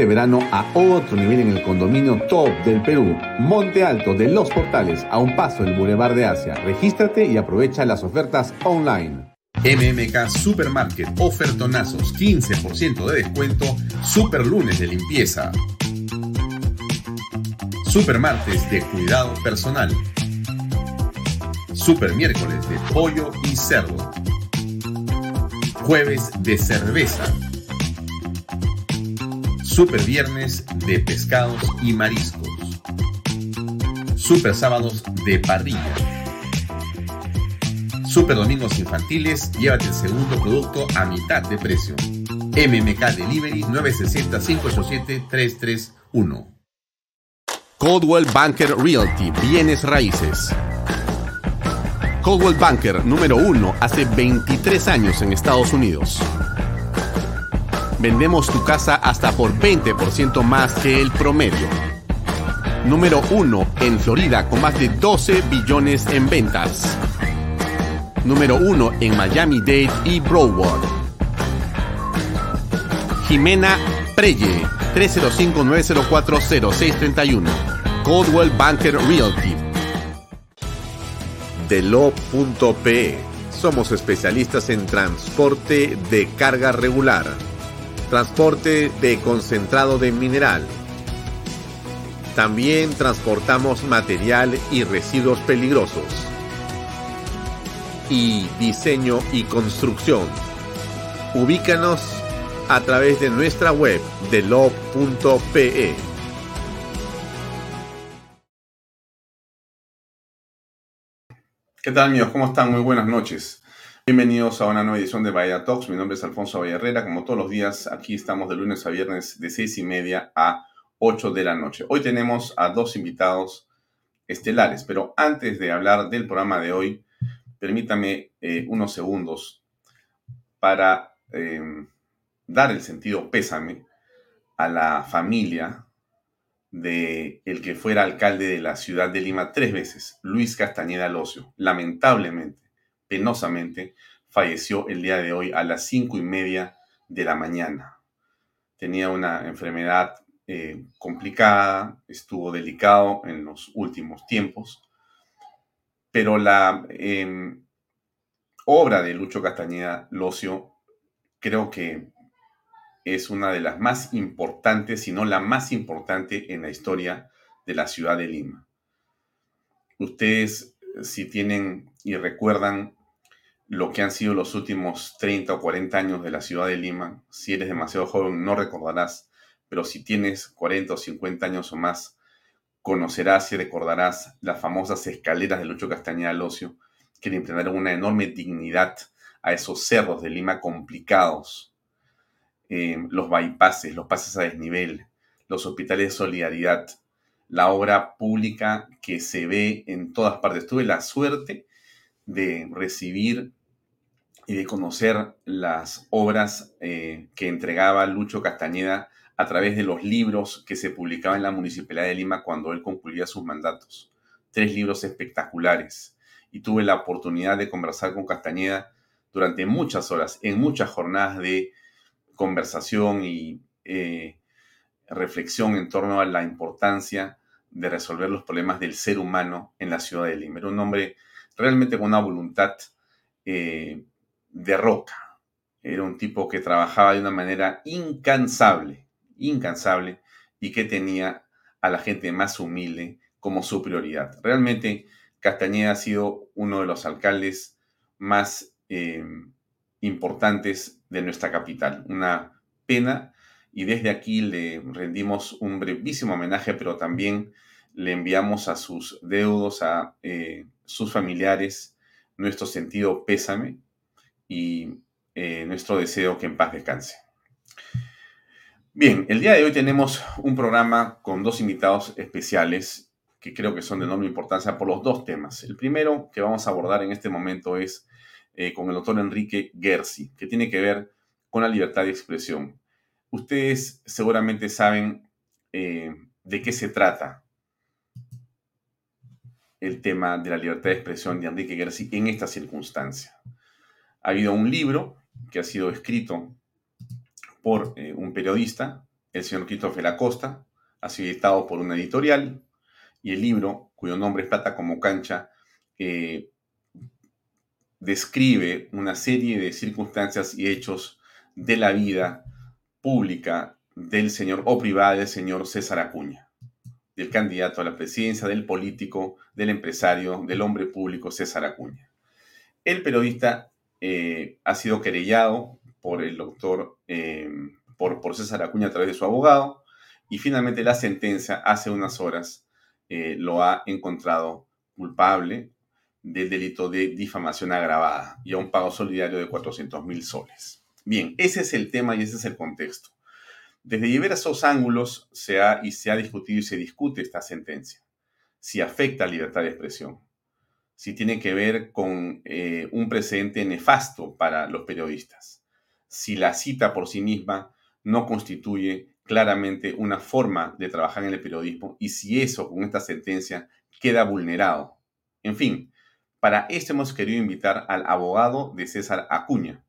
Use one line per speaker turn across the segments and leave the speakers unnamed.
Este verano a otro nivel en el condominio top del Perú, Monte Alto de Los Portales, a un paso del Boulevard de Asia. Regístrate y aprovecha las ofertas online. MMK Supermarket, ofertonazos, 15% de descuento, super lunes de limpieza. Super martes de cuidado personal. Super miércoles de pollo y cerdo. Jueves de cerveza Super Viernes de pescados y mariscos. Super Sábados de parrilla. Super Domingos Infantiles, llévate el segundo producto a mitad de precio. MMK Delivery 960-587-331. Coldwell Banker Realty, bienes raíces. Coldwell Banker número uno hace 23 años en Estados Unidos vendemos tu casa hasta por 20% más que el promedio. Número 1 en Florida con más de 12 billones en ventas. Número 1 en Miami-Dade y Broward. Jimena Preye, 305-904-0631. Coldwell Banker Realty. Delo.pe. Somos especialistas en transporte de carga regular transporte de concentrado de mineral. También transportamos material y residuos peligrosos. Y diseño y construcción. Ubícanos a través de nuestra web de lo.pe. ¿Qué tal amigos? ¿Cómo están? Muy buenas noches. Bienvenidos a una nueva edición de Bahía Talks. Mi nombre es Alfonso Herrera. Como todos los días, aquí estamos de lunes a viernes de seis y media a 8 de la noche. Hoy tenemos a dos invitados estelares, pero antes de hablar del programa de hoy, permítame eh, unos segundos para em, dar el sentido pésame a la familia de el que fuera alcalde de la ciudad de Lima tres veces, Luis Castañeda Locio. Lamentablemente, penosamente, falleció el día de hoy a las cinco y media de la mañana. Tenía una enfermedad eh, complicada, estuvo delicado en los últimos tiempos, pero la em, obra de Lucho Castañeda Locio creo que es una de las más importantes, si no la más importante en la historia de la ciudad de Lima. Ustedes, si tienen y recuerdan lo que han sido los últimos 30 o 40 años de la ciudad de Lima. Si eres demasiado joven no recordarás, pero si tienes 40 o 50 años o más, conocerás y recordarás las famosas escaleras de Lucho Castañeda Locio, que le imprimieron una enorme dignidad a esos cerros de Lima complicados. Eh, los bypasses, los pases a desnivel, los hospitales de solidaridad, la obra pública que se ve en todas partes. Tuve la suerte de recibir y de conocer las obras eh, que entregaba Lucho Castañeda a través de los libros que se publicaban en la Municipalidad de Lima cuando él concluía sus mandatos. Tres libros espectaculares. Y tuve la oportunidad de conversar con Castañeda durante muchas horas, en muchas jornadas de conversación y eh, reflexión en torno a la importancia de resolver los problemas del ser humano en la ciudad de Lima. Era un hombre realmente con una voluntad eh, de roca. Era un tipo que trabajaba de una manera incansable, incansable, y que tenía a la gente más humilde como su prioridad. Realmente Castañeda ha sido uno de los alcaldes más eh, importantes de nuestra capital. Una pena y desde aquí le rendimos un brevísimo homenaje, pero también le enviamos a sus deudos, a eh, sus familiares, nuestro sentido pésame y eh, nuestro deseo que en paz descanse. Bien, el día de hoy tenemos un programa con dos invitados especiales que creo que son de enorme importancia por los dos temas. El primero que vamos a abordar en este momento es eh, con el doctor Enrique Gersi, que tiene que ver con la libertad de expresión. Ustedes seguramente saben eh, de qué se trata el tema de la libertad de expresión de Enrique Gersi en esta circunstancia. Ha habido un libro que ha sido escrito por eh, un periodista el señor Christopher Acosta, ha sido editado por una editorial, y el libro, cuyo nombre es Plata como cancha, eh, describe una serie de circunstancias y hechos de la vida pública del señor o privada del señor César Acuña, del candidato a la presidencia, del político, del empresario, del hombre público César Acuña. El periodista eh, ha sido querellado por el doctor, eh, por, César Acuña a través de su abogado, y finalmente la sentencia hace unas horas eh, lo ha encontrado culpable del delito de difamación agravada y a un pago solidario de 400 mil soles. Bien, ese es el tema y ese es el contexto. Desde diversos ángulos se ha, y se ha discutido y se discute esta sentencia. Si afecta a libertad de expresión, si tiene que ver con eh, un precedente nefasto para los periodistas, si la cita por sí misma no constituye claramente una forma de trabajar en el periodismo y si eso con esta sentencia queda vulnerado. En fin, para esto hemos querido invitar al abogado de César Acuña,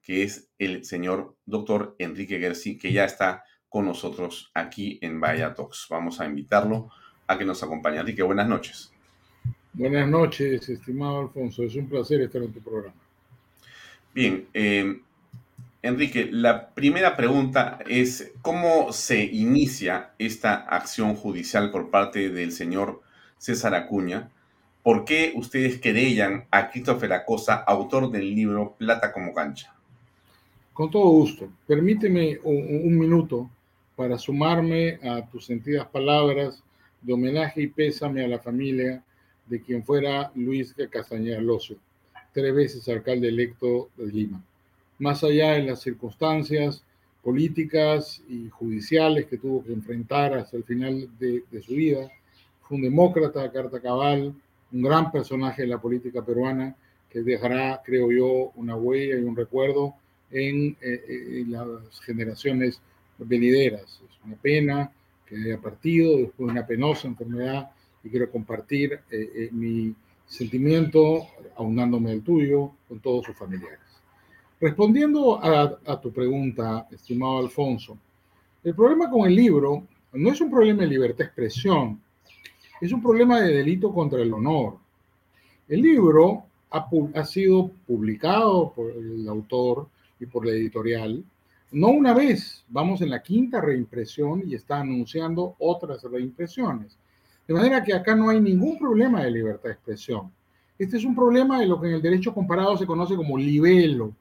que es el señor doctor Enrique Gersi, que ya está con nosotros aquí en Vaya Talks. Vamos a invitarlo a que nos acompañe. Enrique, buenas noches.
Buenas noches, estimado Alfonso. Es un placer estar en tu programa.
Bien, eh, Enrique, la primera pregunta es, ¿cómo se inicia esta acción judicial por parte del señor César Acuña? ¿Por qué ustedes querellan a Christopher Acosta, autor del libro Plata como cancha?
Con todo gusto. Permíteme un, minuto para sumarme a tus sentidas palabras de homenaje y pésame a la familia de quien fuera Luis Castañeda Lozo, tres veces alcalde electo de Lima más allá de las circunstancias políticas y judiciales que tuvo que enfrentar hasta el final de, su vida. Fue un demócrata, carta cabal, un gran personaje de la política peruana que dejará, creo yo, una huella y un recuerdo en, eh, las generaciones venideras. Es una pena que haya partido después de una penosa enfermedad y quiero compartir eh, eh, mi sentimiento, aunándome al tuyo, con todos sus familiares. Respondiendo a, tu pregunta, estimado Alfonso, el problema con el libro no es un problema de libertad de expresión, es un problema de delito contra el honor. El libro ha, ha, sido publicado por el autor y por la editorial, no una vez, vamos en la quinta reimpresión y está anunciando otras reimpresiones. De manera que acá no hay ningún problema de libertad de expresión. Este es un problema de lo que en el derecho comparado se conoce como libelo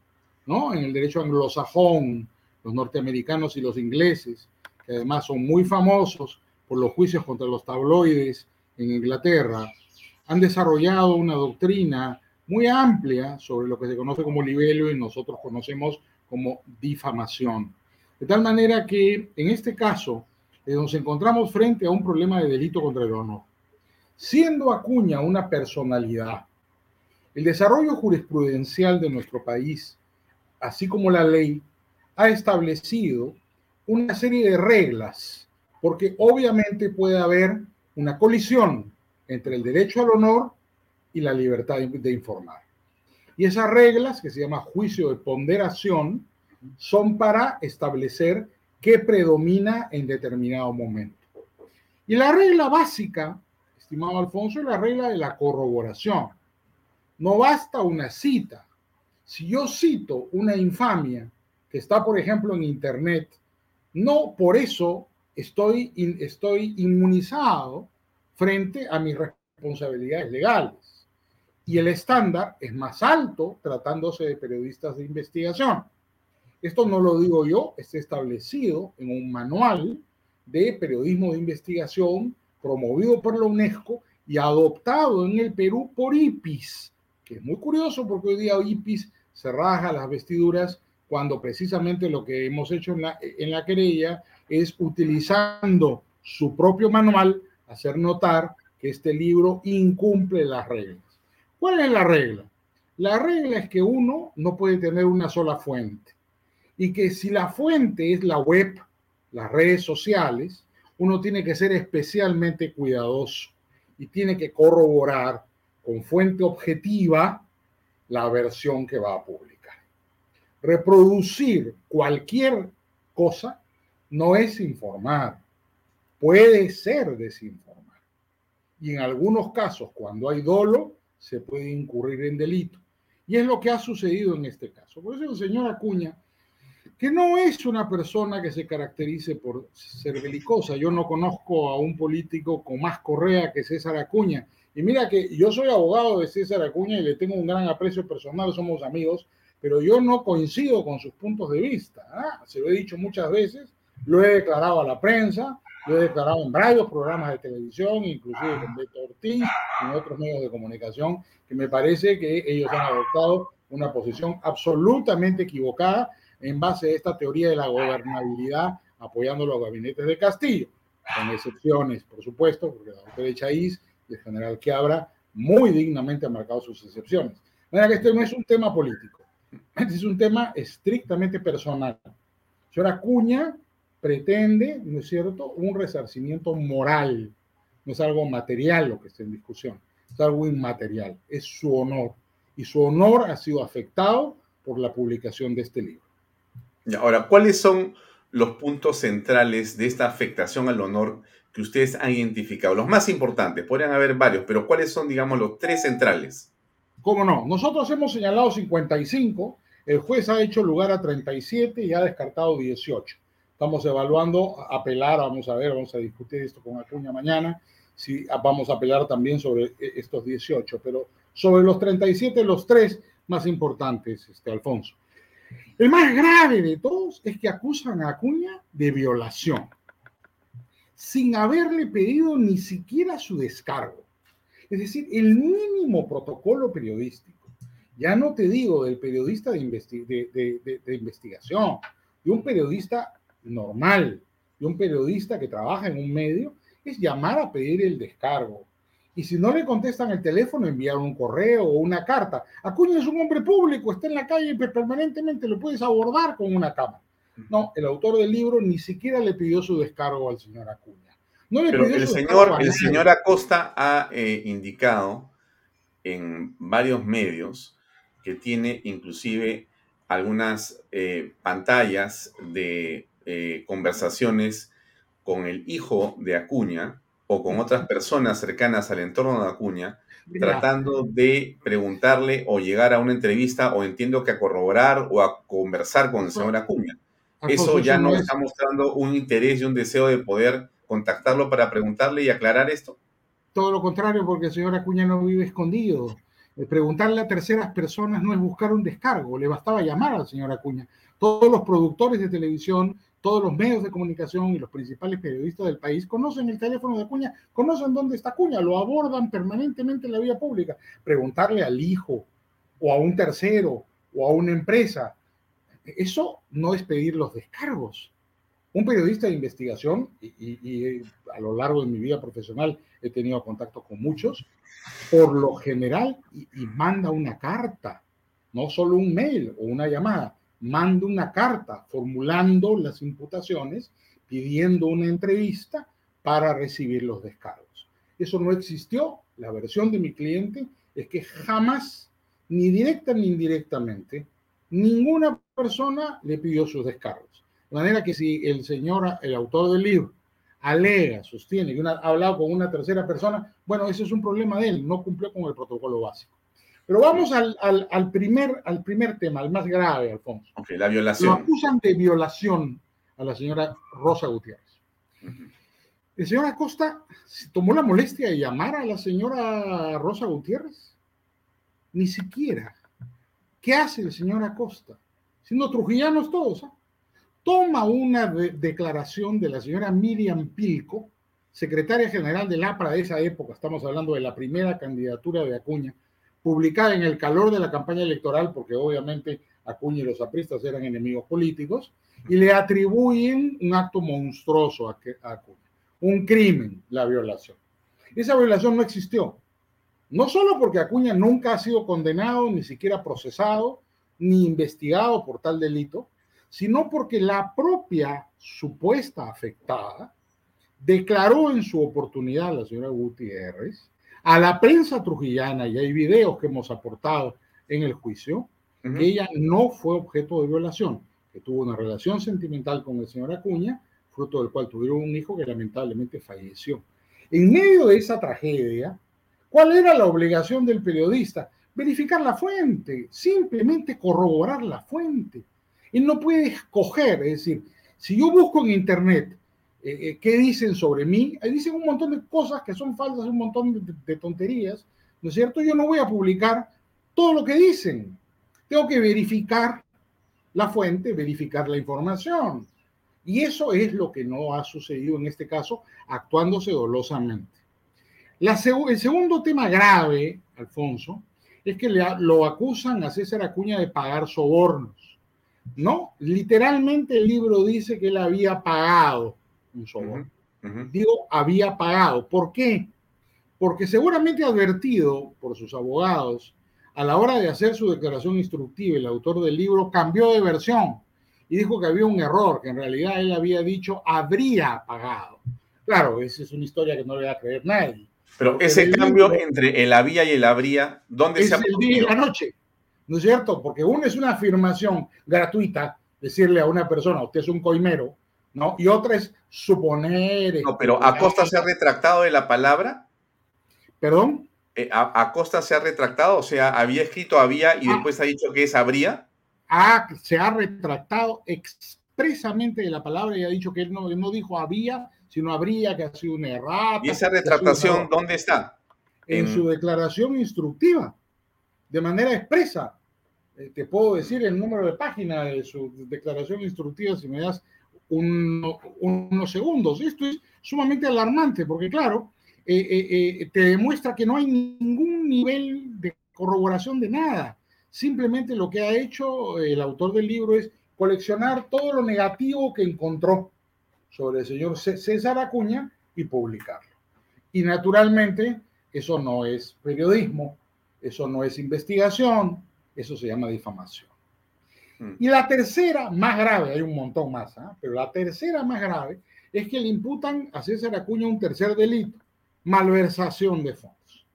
¿no? En el derecho anglosajón, los norteamericanos y los ingleses, que además son muy famosos por los juicios contra los tabloides en Inglaterra, han desarrollado una doctrina muy amplia sobre lo que se conoce como libelo y nosotros conocemos como difamación. De tal manera que en este caso eh, nos encontramos frente a un problema de delito contra el honor. Siendo Acuña una personalidad, el desarrollo jurisprudencial de nuestro país así como la ley, ha establecido una serie de reglas, porque obviamente puede haber una colisión entre el derecho al honor y la libertad de informar. Y esas reglas, que se llama juicio de ponderación, son para establecer qué predomina en determinado momento. Y la regla básica, estimado Alfonso, es la regla de la corroboración. No basta una cita, si yo cito una infamia que está, por ejemplo, en Internet, no por eso estoy, estoy inmunizado frente a mis responsabilidades legales. Y el estándar es más alto tratándose de periodistas de investigación. Esto no lo digo yo, está establecido en un manual de periodismo de investigación promovido por la UNESCO y adoptado en el Perú por IPIS, que es muy curioso porque hoy día IPIS se raja las vestiduras cuando precisamente lo que hemos hecho en la, en la querella es utilizando su propio manual hacer notar que este libro incumple las reglas. ¿Cuál es la regla? La regla es que uno no puede tener una sola fuente y que si la fuente es la web, las redes sociales, uno tiene que ser especialmente cuidadoso y tiene que corroborar con fuente objetiva la versión que va a publicar. Reproducir cualquier cosa no es informar, puede ser desinformar. Y en algunos casos, cuando hay dolo, se puede incurrir en delito. Y es lo que ha sucedido en este caso. Por eso el señor Acuña, que no es una persona que se caracterice por ser belicosa. Yo no conozco a un político con más correa que César Acuña. Y mira que yo soy abogado de César Acuña y le tengo un gran aprecio personal, somos amigos, pero yo no coincido con sus puntos de vista. ¿ah? Se lo he dicho muchas veces, lo he declarado a la prensa, lo he declarado en varios programas de televisión, inclusive con Beto Ortiz y en otros medios de comunicación, que me parece que ellos han adoptado una posición absolutamente equivocada en base a esta teoría de la gobernabilidad apoyando los gabinetes de Castillo, con excepciones, por supuesto, porque la doctora Chaís y el general Quiabra muy dignamente han marcado sus excepciones. De que este no es un tema político, este es un tema estrictamente personal. Señora Cuña pretende, ¿no es cierto?, un resarcimiento moral, no es algo material lo que está en discusión, es algo inmaterial, es su honor. Y su honor ha sido afectado por la publicación de este libro.
Ahora, ¿cuáles son los puntos centrales de esta afectación al honor que ustedes han identificado? Los más importantes, podrían haber varios, pero ¿cuáles son, digamos, los tres centrales?
¿Cómo no? Nosotros hemos señalado 55, el juez ha hecho lugar a 37 y ha descartado 18. Estamos evaluando apelar, vamos a ver, vamos a discutir esto con Acuña mañana, si vamos a apelar también sobre e, estos 18, pero sobre los 37, los tres más importantes, este, Alfonso. El más grave de todos es que acusan a Acuña de violación, sin haberle pedido ni siquiera su descargo. Es decir, el mínimo protocolo periodístico. Ya no te digo del periodista de, de investigación, de un periodista normal de un periodista que trabaja en un medio es llamar a pedir el descargo. Y si no le contestan el teléfono, enviar un correo o una carta. Acuña es un hombre público, está en la calle y permanentemente lo puedes abordar con una cámara. No, el autor del libro ni siquiera le pidió su descargo al señor Acuña. No
Pero el, señor, el señor Acosta ha eh, indicado en varios medios que tiene inclusive algunas eh, pantallas de eh, conversaciones con el hijo de Acuña o con otras personas cercanas al entorno de Acuña, tratando de preguntarle o llegar a una entrevista o entiendo que a corroborar o a conversar con el señor Acuña. Eso ya no está mostrando un interés y un deseo de poder contactarlo para preguntarle y aclarar esto.
Todo lo contrario, porque el señor Acuña no vive escondido. Preguntarle a terceras personas no es buscar un descargo, le bastaba llamar al señor Acuña. Todos los productores de televisión, todos los medios de comunicación y los principales periodistas del país conocen el teléfono de Acuña, conocen dónde está Acuña, lo abordan permanentemente en la vía pública. Preguntarle al hijo o a un tercero o a una empresa, eso no es pedir los descargos. Un periodista de investigación, y, a lo largo de mi vida profesional he tenido contacto con muchos, por lo general, y manda una carta, no solo un mail o una llamada, manda una carta formulando las imputaciones, pidiendo una entrevista para recibir los descargos. Eso no existió. La versión de mi cliente es que jamás, ni directa ni indirectamente, ninguna persona le pidió sus descargos. De manera que si el señor, el autor del libro, alega, sostiene que ha hablado con una tercera persona, bueno, ese es un problema de él, no cumplió con el protocolo básico. Pero vamos al, al, primer, al primer tema, al más grave, Alfonso.
Ok, la violación. Lo
acusan de violación a la señora Rosa Gutiérrez. El señor Acosta tomó la molestia de llamar a la señora Rosa Gutiérrez. Ni siquiera. ¿Qué hace el señor Acosta? Siendo trujillanos todos. ¿ah? Toma una declaración de la señora Miriam Pilco, secretaria general del APRA de esa época, estamos hablando de la primera candidatura de Acuña, publicada en el calor de la campaña electoral, porque obviamente Acuña y los apristas eran enemigos políticos, y le atribuyen un acto monstruoso a, Acuña, un crimen, la violación. Esa violación no existió, no solo porque Acuña nunca ha sido condenado, ni siquiera procesado, ni investigado por tal delito, sino porque la propia supuesta afectada declaró en su oportunidad, la señora Gutiérrez, a la prensa trujillana, y hay videos que hemos aportado en el juicio, ella no fue objeto de violación, que tuvo una relación sentimental con el señor Acuña, fruto del cual tuvieron un hijo que lamentablemente falleció. En medio de esa tragedia, ¿cuál era la obligación del periodista? Verificar la fuente, simplemente corroborar la fuente. Él no puede escoger, es decir, si yo busco en Internet eh, eh, qué dicen sobre mí, ahí dicen un montón de cosas que son falsas, un montón de, tonterías, ¿no es cierto? Yo no voy a publicar todo lo que dicen. Tengo que verificar la fuente, verificar la información. Y eso es lo que no ha sucedido en este caso, actuándose dolosamente. el segundo tema grave, Alfonso, es que lo acusan a César Acuña de pagar sobornos. No, literalmente el libro dice que él había pagado un soborno. Digo, había pagado. ¿Por qué? Porque seguramente advertido por sus abogados, a la hora de hacer su declaración instructiva, el autor del libro cambió de versión y dijo que había un error, que en realidad él había dicho habría pagado. Claro, esa es una historia que no le va a creer nadie.
Pero ese cambio entre el había y el habría, ¿dónde se ha
el día y la noche, ¿no es cierto? Porque uno es una afirmación gratuita, decirle a una persona, usted es un coimero, ¿no? Y otra es suponer.
No, pero ¿Acosta se ha retractado de la palabra?
¿Perdón?
Eh, ¿Acosta se ha retractado? O sea, había escrito había y ah. después ha dicho que es habría
se ha retractado expresamente de la palabra y ha dicho que él no, no dijo había, sino habría, que ha sido un errata.
¿Y esa retractación dónde está?
En, su declaración instructiva, de manera expresa. Eh, te puedo decir el número de página de su declaración instructiva si me das unos segundos. Esto es sumamente alarmante porque, claro, eh, eh, te demuestra que no hay ningún nivel de corroboración de nada. Simplemente lo que ha hecho el autor del libro es coleccionar todo lo negativo que encontró sobre el señor César Acuña y publicarlo. Y naturalmente eso no es periodismo, eso no es investigación, eso se llama difamación. Hmm. Y la tercera, más grave, hay un montón más, ¿ah? pero la tercera más grave es que le imputan a César Acuña un tercer delito, malversación de fondos.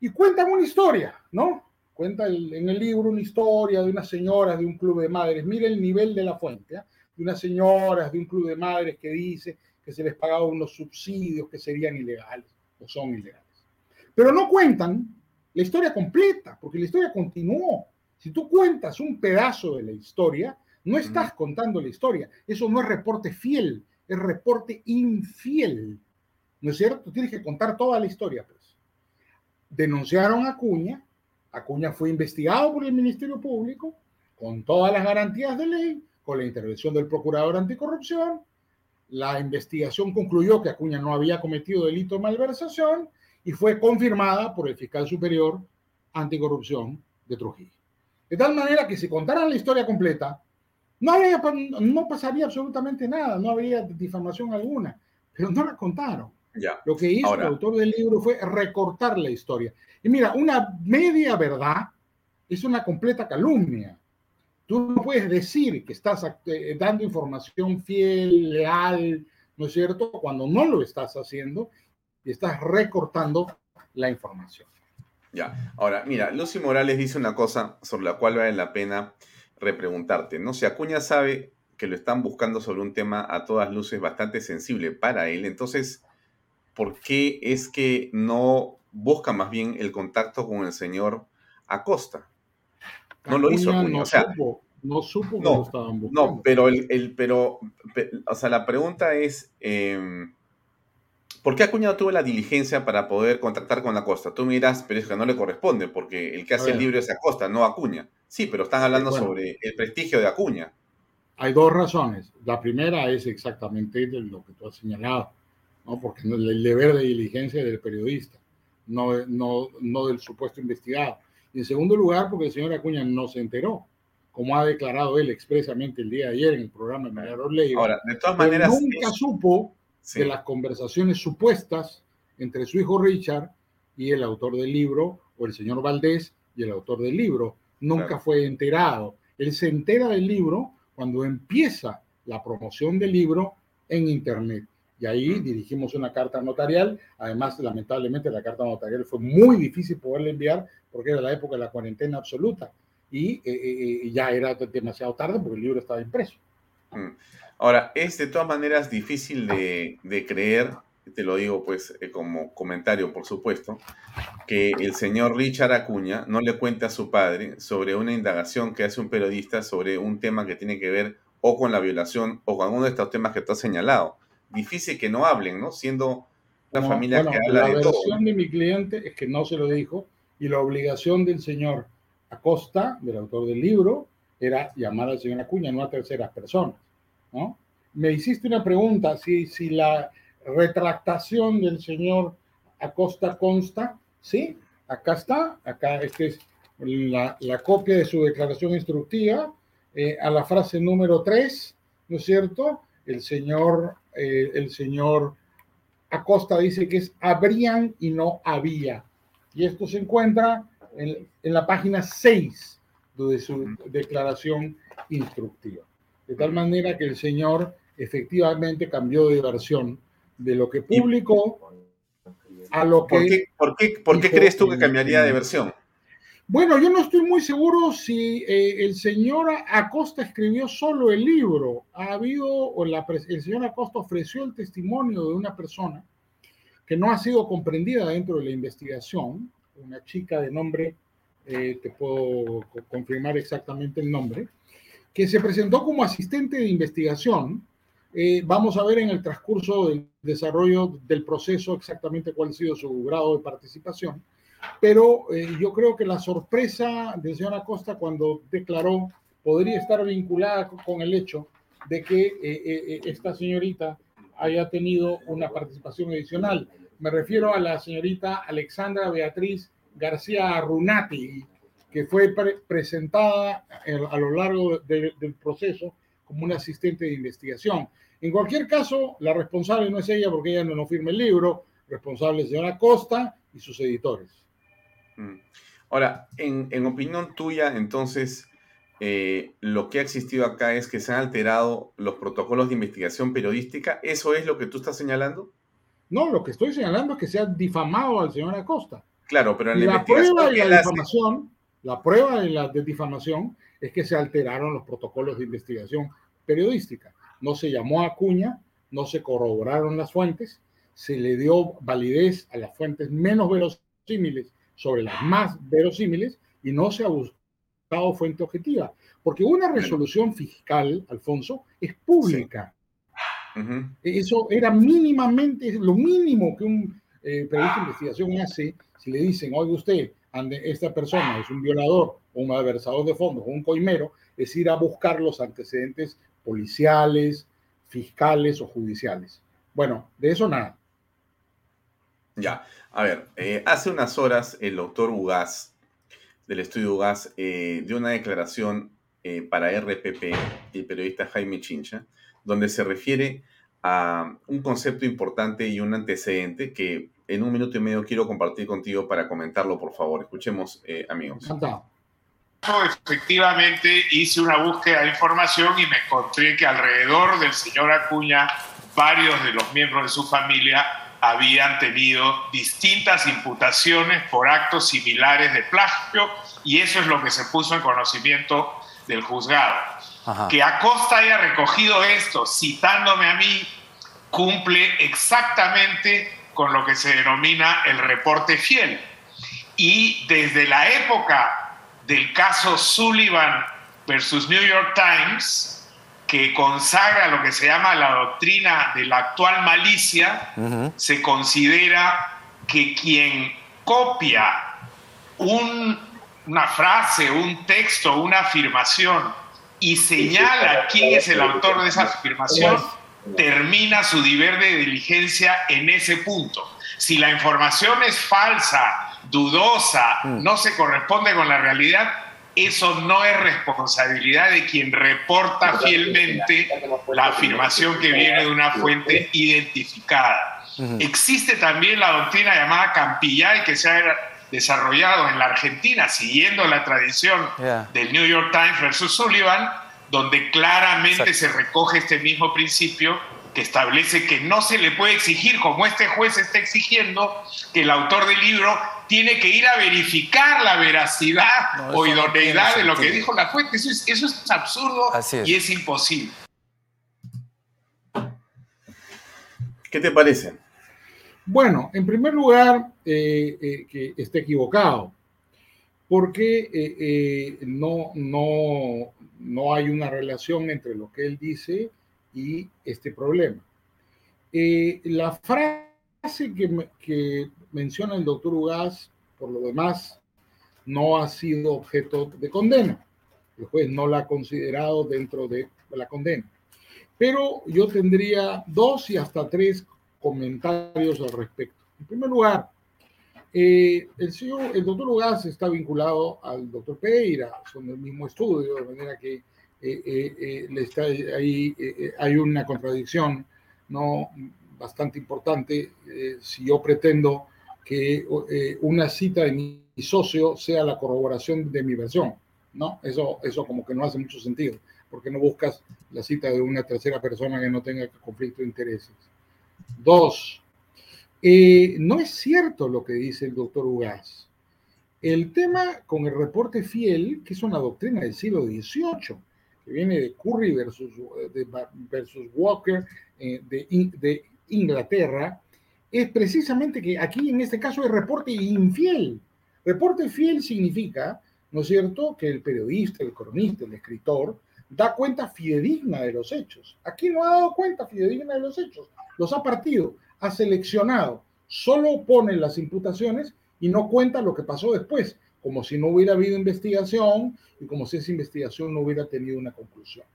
Y cuentan una historia, ¿no? Cuenta en el libro una historia de unas señoras de un club de madres. Mire el nivel de la fuente, ¿eh? de unas señoras de un club de madres que dice que se les pagaba unos subsidios que serían ilegales o son ilegales. Pero no cuentan la historia completa, porque la historia continuó. Si tú cuentas un pedazo de la historia, no estás contando la historia. Eso no es reporte fiel, es reporte infiel. ¿No es cierto? Tienes que contar toda la historia, pues. Denunciaron a Cuña, Acuña fue investigado por el Ministerio Público con todas las garantías de ley, con la intervención del Procurador Anticorrupción. La investigación concluyó que Acuña no había cometido delito de malversación y fue confirmada por el fiscal superior anticorrupción de Trujillo. De tal manera que si contaran la historia completa, no, no pasaría absolutamente nada, no habría difamación alguna, pero no la contaron. Lo que hizo el autor del libro fue recortar la historia. Y mira, una media verdad es una completa calumnia. Tú no puedes decir que estás eh, dando información fiel, leal, ¿no es cierto? Cuando no lo estás haciendo y estás recortando la información.
Ya, ahora, mira, Lucy Morales dice una cosa sobre la cual vale la pena repreguntarte, ¿no? Si Acuña sabe que lo están buscando sobre un tema a todas luces bastante sensible para él, entonces, ¿por qué es que no busca más bien el contacto con el señor Acosta? No lo hizo
No, supo, no supo que lo estaban buscando.
No, pero, el, pero, o sea, la pregunta es, em, ¿por qué Acuña no tuvo la diligencia para poder contactar con Acosta? Tú miras, pero es que no le corresponde, porque el que hace el libro es Acosta, no Acuña. Sí, pero están hablando sobre el prestigio de Acuña.
Hay dos razones. La primera es exactamente lo que tú has señalado ¿no? porque el deber de diligencia del periodista, no, no, no del supuesto investigado. Y en segundo lugar, porque el señor Acuña no se enteró, como ha declarado él expresamente el día de ayer en el programa de María
Ahora, de todas maneras.
Nunca supo de las conversaciones supuestas entre su hijo Richard y el autor del libro, o el señor Valdés y el autor del libro. Nunca fue enterado. Él se entera del libro cuando empieza la promoción del libro en Internet. Y ahí dirigimos una carta notarial. Además, lamentablemente, la carta notarial fue muy difícil poderla enviar porque era la época de la cuarentena absoluta y eh, eh, eh, ya era demasiado tarde porque el libro estaba impreso.
Mm. Ahora, es de todas maneras difícil de, creer, te lo digo pues eh, como comentario, por supuesto, que el señor Richard Acuña no le cuente a su padre sobre una indagación que hace un periodista sobre un tema que tiene que ver o con la violación o con uno de estos temas que tú has señalado. Difícil que no hablen, ¿no? Siendo una familia que habla
de todo. La versión de mi cliente es que no se lo dijo y la obligación del señor Acosta, del autor del libro, era llamar al señor Acuña, no a terceras personas. ¿no? Me hiciste una pregunta, si, si la retractación del señor Acosta consta, sí, acá está, acá esta es la, copia de su declaración instructiva, eh, a la frase número 3, ¿no es cierto? El señor, eh, el señor Acosta dice que es habrían y no había. Y esto se encuentra en, en la página 6 de su declaración instructiva. De tal manera que el señor efectivamente cambió de versión de lo que publicó a lo
que... ¿Por qué, por qué, crees tú que cambiaría de versión?
Bueno, yo no estoy muy seguro si eh, el señor Acosta escribió solo el libro. Ha habido, o la, el señor Acosta ofreció el testimonio de una persona que no ha sido comprendida dentro de la investigación, una chica de nombre eh, te puedo confirmar exactamente el nombre, que se presentó como asistente de investigación. Eh, vamos a ver en el transcurso del desarrollo del proceso exactamente cuál ha sido su grado de participación, pero eh, yo creo que la sorpresa de señor Acosta cuando declaró podría estar vinculada con el hecho de que esta señorita haya tenido una participación adicional. Me refiero a la señorita Alexandra Beatriz García Runati, que fue presentada a lo largo del proceso como una asistente de investigación. En cualquier caso, la responsable no es ella porque ella no, no firma el libro, responsable es señora Costa y sus editores.
Mm. Ahora, en, opinión tuya, entonces, eh, lo que ha existido acá es que se han alterado los protocolos de investigación periodística. ¿Eso es lo que tú estás señalando?
No, lo que estoy señalando es que se ha difamado al señor Acosta.
Claro, pero
en la, prueba de la difamación, la prueba de la difamación es que se alteraron los protocolos de investigación periodística. No se llamó a Acuña, no se corroboraron las fuentes, se le dio validez a las fuentes menos verosímiles sobre las más verosímiles y no se ha buscado fuente objetiva. Porque una resolución fiscal, Alfonso, es pública. Eso era mínimamente, lo mínimo que un eh, de investigación hace si le dicen, oye usted, esta persona es un violador un adversador de fondos un coimero, es ir a buscar los antecedentes policiales, fiscales o judiciales. Bueno, de eso nada.
Ya, a ver, eh, hace unas horas el doctor Ugaz, del estudio Ugaz, eh, dio una declaración eh, para RPP, el periodista Jaime Chincha, donde se refiere a un concepto importante y un antecedente que en un minuto y medio quiero compartir contigo para comentarlo, por favor. Escuchemos, eh, amigos.
Efectivamente, hice una búsqueda de información y me encontré que alrededor del señor Acuña, varios de los miembros de su familia habían tenido distintas imputaciones por actos similares de plagio y eso es lo que se puso en conocimiento del juzgado. Que Acosta haya recogido esto citándome a mí cumple exactamente con lo que se denomina el reporte fiel. Y desde la época del caso Sullivan versus New York Times, que consagra lo que se llama la doctrina de la actual malicia, se considera que quien copia una frase, un texto, una afirmación y señala quién es el autor de esa afirmación, termina su deber de diligencia en ese punto. Si la información es falsa, dudosa, mm. no se corresponde con la realidad, eso no es responsabilidad de quien reporta fielmente la afirmación que viene de una fuente identificada. Existe también la doctrina llamada Campillay que se ha desarrollado en la Argentina, siguiendo la tradición del New York Times versus Sullivan, donde claramente se recoge este mismo principio que establece que no se le puede exigir, como este juez está exigiendo, que el autor del libro tiene que ir a verificar la veracidad o idoneidad de lo que dijo la fuente. Eso es, absurdo y es imposible.
¿Qué te parece?
Bueno, en primer lugar, eh, eh, que esté equivocado, porque eh, no, no, no hay una relación entre lo que él dice y este problema. la frase que, menciona el doctor Ugaz, por lo demás, no ha sido objeto de condena. El juez no la ha considerado dentro de la condena. Pero yo tendría dos y hasta tres comentarios al respecto. En primer lugar, eh, el, señor, el doctor Ugaz está vinculado al doctor Pereira, son del mismo estudio, de manera que eh, eh, le está ahí hay una contradicción no bastante importante si yo pretendo que una cita de mi socio sea la corroboración de mi versión, ¿no? Eso, eso como que no hace mucho sentido, porque no buscas la cita de una tercera persona que no tenga conflicto de intereses. Dos, eh, no es cierto lo que dice el doctor Ugaz. El tema con el reporte fiel, que es una doctrina del siglo XVIII, que viene de Curry versus, versus Walker eh, de, de, Inglaterra, es precisamente que aquí en este caso es reporte infiel. Reporte fiel significa, ¿no es cierto?, que el periodista, el cronista, el escritor, da cuenta fidedigna de los hechos. Aquí no ha dado cuenta fidedigna de los hechos los ha partido, ha seleccionado, solo pone las imputaciones y no cuenta lo que pasó después, como si no hubiera habido investigación y como si esa investigación no hubiera tenido una conclusión.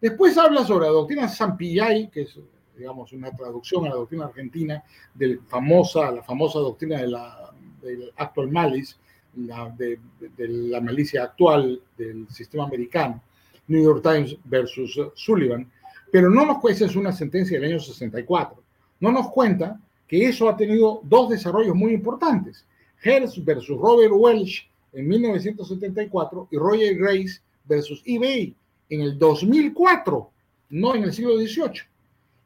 Después habla sobre la doctrina Sampillay, que es, digamos, una traducción a la doctrina argentina de famosa, la famosa doctrina de la, del actual malice, de, de, la malicia actual del sistema americano, New York Times versus Sullivan, pero no nos cuenta, es una sentencia del año 64, no nos cuenta que eso ha tenido dos desarrollos muy importantes. Hearst versus Robert Welch en 1974 y Roger Grace versus eBay en el 2004, no en el siglo XVIII.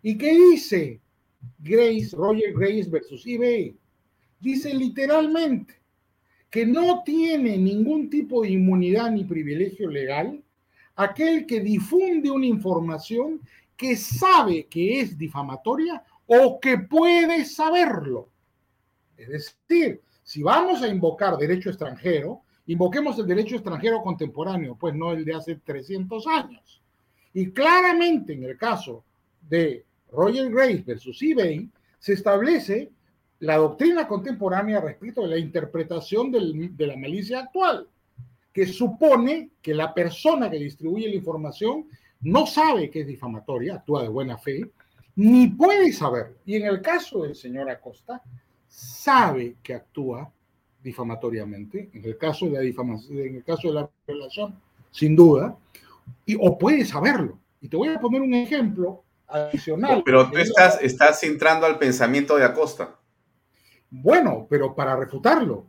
¿Y qué dice Grace, Roger Grace versus eBay? Dice literalmente que no tiene ningún tipo de inmunidad ni privilegio legal aquel que difunde una información que sabe que es difamatoria o que puede saberlo. Es decir, si vamos a invocar derecho extranjero, invoquemos el derecho extranjero contemporáneo, pues no el de hace 300 años. Y claramente en el caso de Roger Grace versus eBay, se establece la doctrina contemporánea respecto de la interpretación de la malicia actual que supone que la persona que distribuye la información no sabe que es difamatoria, actúa de buena fe, ni puede saberlo. Y en el caso del señor Acosta, sabe que actúa difamatoriamente, en el caso de la difamación, en el caso de la revelación, sin duda, y, o puede saberlo. Y te voy a poner un ejemplo adicional.
Pero tú estás, estás entrando al pensamiento de Acosta.
Bueno, pero para refutarlo,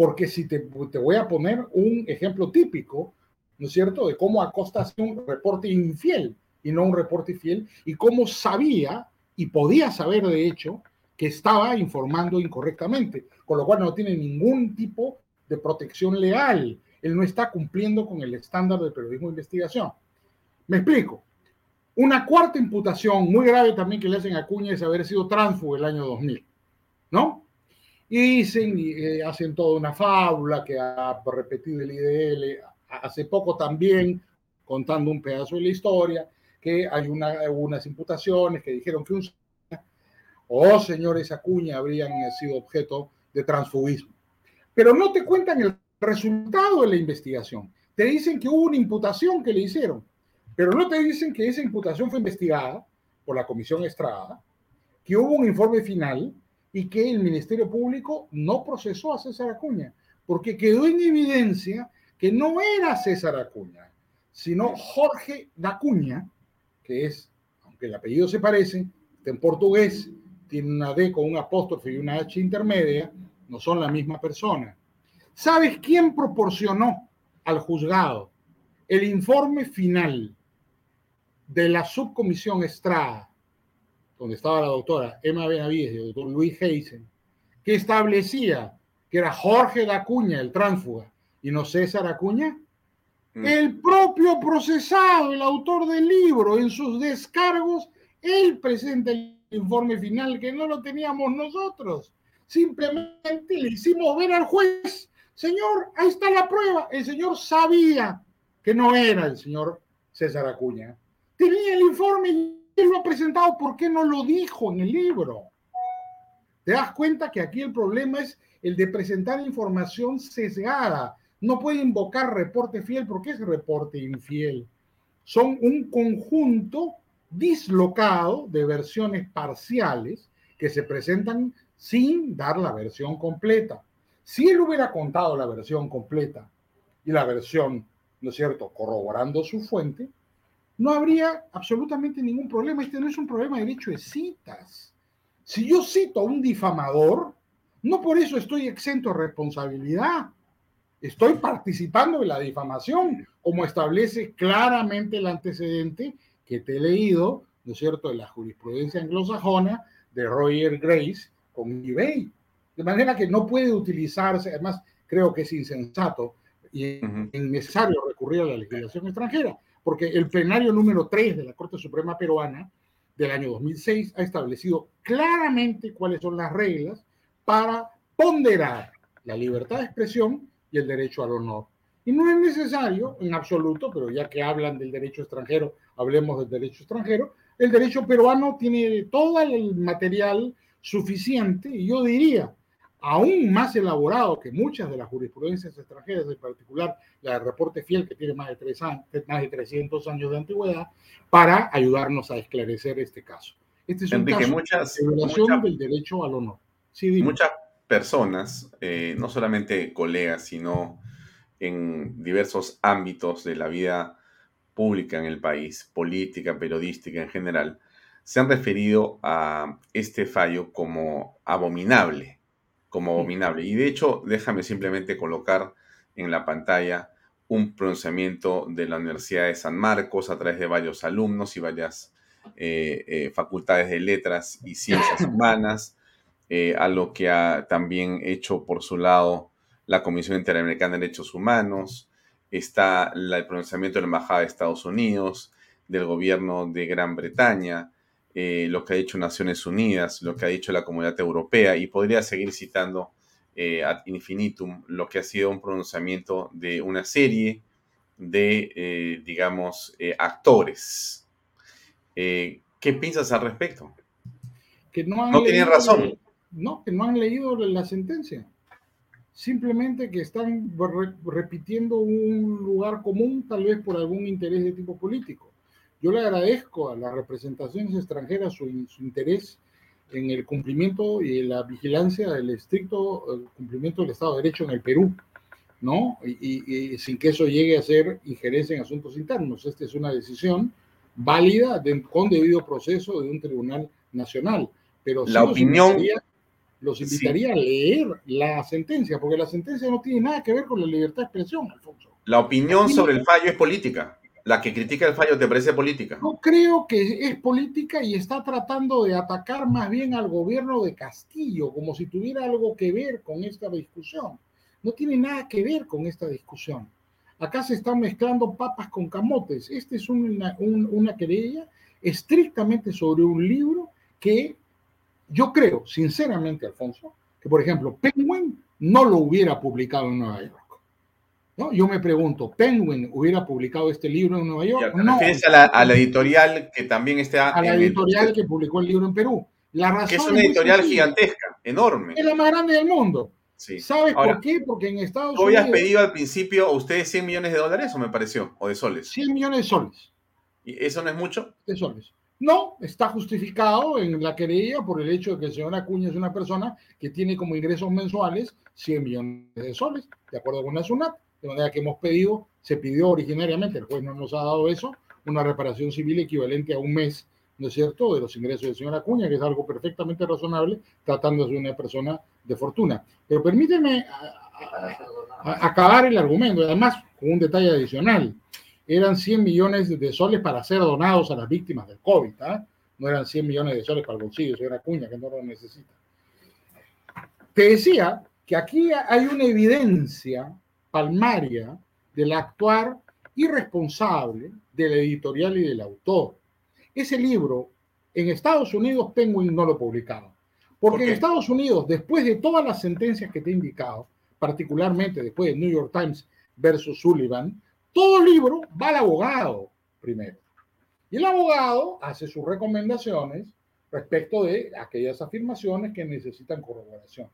porque si te, te, voy a poner un ejemplo típico, ¿no es cierto?, de cómo Acosta hace un reporte infiel y no un reporte fiel, y cómo sabía y podía saber, de hecho, que estaba informando incorrectamente, con lo cual no tiene ningún tipo de protección legal. Él no está cumpliendo con el estándar del periodismo de investigación. Me explico. Una cuarta imputación muy grave también que le hacen a Cuña es haber sido tránsfugo el año 2000, ¿no? Y eh, hacen toda una fábula que ha repetido el IDL hace poco también, contando un pedazo de la historia, que hay una, unas imputaciones que dijeron que un o oh, señores Acuña habrían sido objeto de transfugismo. Pero no te cuentan el resultado de la investigación. Te dicen que hubo una imputación que le hicieron, pero no te dicen que esa imputación fue investigada por la Comisión Estrada, que hubo un informe final y que el Ministerio Público no procesó a César Acuña, porque quedó en evidencia que no era César Acuña, sino Jorge Dacuña, que es, aunque el apellido se parece, en portugués tiene una D con un apóstrofe y una H intermedia, no son la misma persona. ¿Sabes quién proporcionó al juzgado el informe final de la subcomisión Estrada donde estaba la doctora Emma Benavides y el doctor Luis Heisen, que establecía que era Jorge de Acuña el tránsfuga y no César Acuña, mm. el propio procesado, el autor del libro, en sus descargos, él presenta el informe final que no lo teníamos nosotros. Simplemente le hicimos ver al juez, señor, ahí está la prueba. El señor sabía que no era el señor César Acuña. Tenía el informe él lo ha presentado, ¿por qué no lo dijo en el libro? Te das cuenta que aquí el problema es el de presentar información sesgada. No puede invocar reporte fiel porque es reporte infiel. Son un conjunto dislocado de versiones parciales que se presentan sin dar la versión completa. Si él hubiera contado la versión completa y la versión, ¿no es cierto?, corroborando su fuente, no habría absolutamente ningún problema. Este no es un problema de derecho de citas. Si yo cito a un difamador, no por eso estoy exento de responsabilidad. Estoy participando en la difamación, como establece claramente el antecedente que te he leído, ¿no es cierto?, de la jurisprudencia anglosajona de Roger Grace con eBay. De manera que no puede utilizarse, además creo que es insensato y innecesario recurrir a la legislación extranjera, porque el plenario número 3 de la Corte Suprema Peruana del año 2006 ha establecido claramente cuáles son las reglas para ponderar la libertad de expresión y el derecho al honor. Y no es necesario en absoluto, pero ya que hablan del derecho extranjero, hablemos del derecho extranjero. El derecho peruano tiene todo el material suficiente y yo diría aún más elaborado que muchas de las jurisprudencias extranjeras, en particular la de reporte fiel que tiene más de, tres años, más de 300 años de antigüedad, para ayudarnos a esclarecer este caso. Este es un caso muchas, de violación del derecho al honor.
muchas personas, eh, no solamente colegas, sino en diversos ámbitos de la vida pública en el país, política, periodística en general, se han referido a este fallo como abominable, como abominable. Y de hecho, déjame simplemente colocar en la pantalla un pronunciamiento de la Universidad de San Marcos a través de varios alumnos y varias eh, eh, facultades de letras y ciencias humanas, eh, a lo que ha también hecho por su lado la Comisión Interamericana de Derechos Humanos, está el pronunciamiento de la Embajada de Estados Unidos, del gobierno de Gran Bretaña, eh, lo que ha dicho Naciones Unidas, lo que ha dicho la Comunidad Europea, y podría seguir citando eh, ad infinitum lo que ha sido un pronunciamiento de una serie de, eh, digamos, actores. ¿Qué piensas al respecto?
Que no, no tienen razón. No, que no han leído la sentencia. Simplemente que están repitiendo un lugar común, tal vez por algún interés de tipo político. Yo le agradezco a las representaciones extranjeras su, interés en el cumplimiento y la vigilancia del estricto cumplimiento del Estado de Derecho en el Perú, ¿no? Y, sin que eso llegue a ser injerencia en asuntos internos. Esta es una decisión válida con debido proceso de un tribunal nacional. Pero
la opinión.
Los invitaría, a leer la sentencia, porque la sentencia no tiene nada que ver con la libertad de expresión, Alfonso.
La opinión sobre el fallo es política. La que critica el fallo te parece política.
No creo que es política y está tratando de atacar más bien al gobierno de Castillo, como si tuviera algo que ver con esta discusión. No tiene nada que ver con esta discusión. Acá se están mezclando papas con camotes. Esta es una, una querella estrictamente sobre un libro que yo creo, sinceramente, Alfonso, que por ejemplo, Penguin no lo hubiera publicado en Nueva York. Yo me pregunto, ¿Penguin hubiera publicado este libro en Nueva York?
no. a la, a la, editorial que también está...
A la editorial que publicó el libro en Perú. La razón
que es una editorial gigantesca, enorme.
Es la más grande del mundo. Sí. ¿Sabes por qué? Porque en Estados
Unidos... habías pedido al principio a ustedes 100 millones de dólares o me pareció? ¿O de soles?
100 millones de soles.
¿Y eso no es mucho?
De soles. No, está justificado en la querella por el hecho de que el señor Acuña es una persona que tiene como ingresos mensuales 100 millones de soles, de acuerdo con la SUNAT de manera que hemos pedido, se pidió originariamente, el juez no nos ha dado eso, una reparación civil equivalente a un mes, ¿no es cierto?, de los ingresos del señor Acuña, que es algo perfectamente razonable, tratándose de una persona de fortuna. Pero permíteme acabar el argumento, además con un detalle adicional. Eran 100 millones de soles para ser donados a las víctimas del COVID, ¿ah? No eran 100 millones de soles para el bolsillo, señor Acuña, que no lo necesita. Te decía que aquí hay una evidencia palmaria del actuar irresponsable de la editorial y del autor. Ese libro En Estados Unidos, Penguin no lo publicado. Porque en Estados Unidos, después de todas las sentencias que te he indicado, particularmente después de New York Times versus Sullivan, todo libro va al abogado primero. Y el abogado hace sus recomendaciones respecto de aquellas afirmaciones que necesitan corroboración.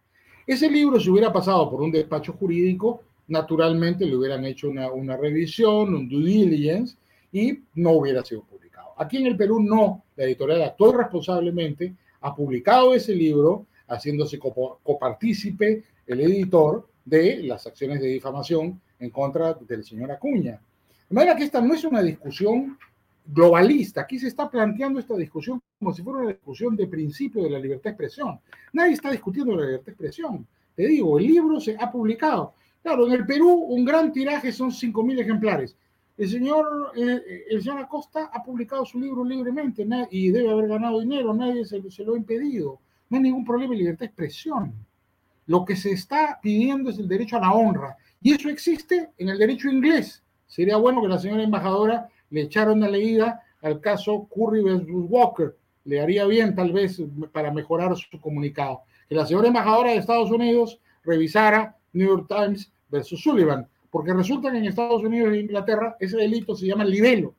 Ese libro, si hubiera pasado por un despacho jurídico, naturalmente le hubieran hecho una, revisión, un due diligence, y no hubiera sido publicado. Aquí en el Perú no, la editorial actuó responsablemente, ha publicado ese libro, haciéndose copartícipe el editor de las acciones de difamación en contra del señor Acuña. De manera que esta no es una discusión globalista. Aquí se está planteando esta discusión como si fuera una discusión de principio de la libertad de expresión. Nadie está discutiendo la libertad de expresión. Te digo, el libro se ha publicado. Claro, en el Perú un gran tiraje son 5.000 ejemplares. El señor, eh, el señor Acosta ha publicado su libro libremente y debe haber ganado dinero, nadie se, se, lo ha impedido. No hay ningún problema de libertad de expresión. Lo que se está pidiendo es el derecho a la honra. Y eso existe en el derecho inglés. Sería bueno que la señora embajadora le echara una leída al caso Curry versus Walker. Le haría bien, tal vez, para mejorar su comunicado. Que la señora embajadora de Estados Unidos revisara New York Times versus Sullivan porque resulta que en Estados Unidos e Inglaterra ese delito se llama libelo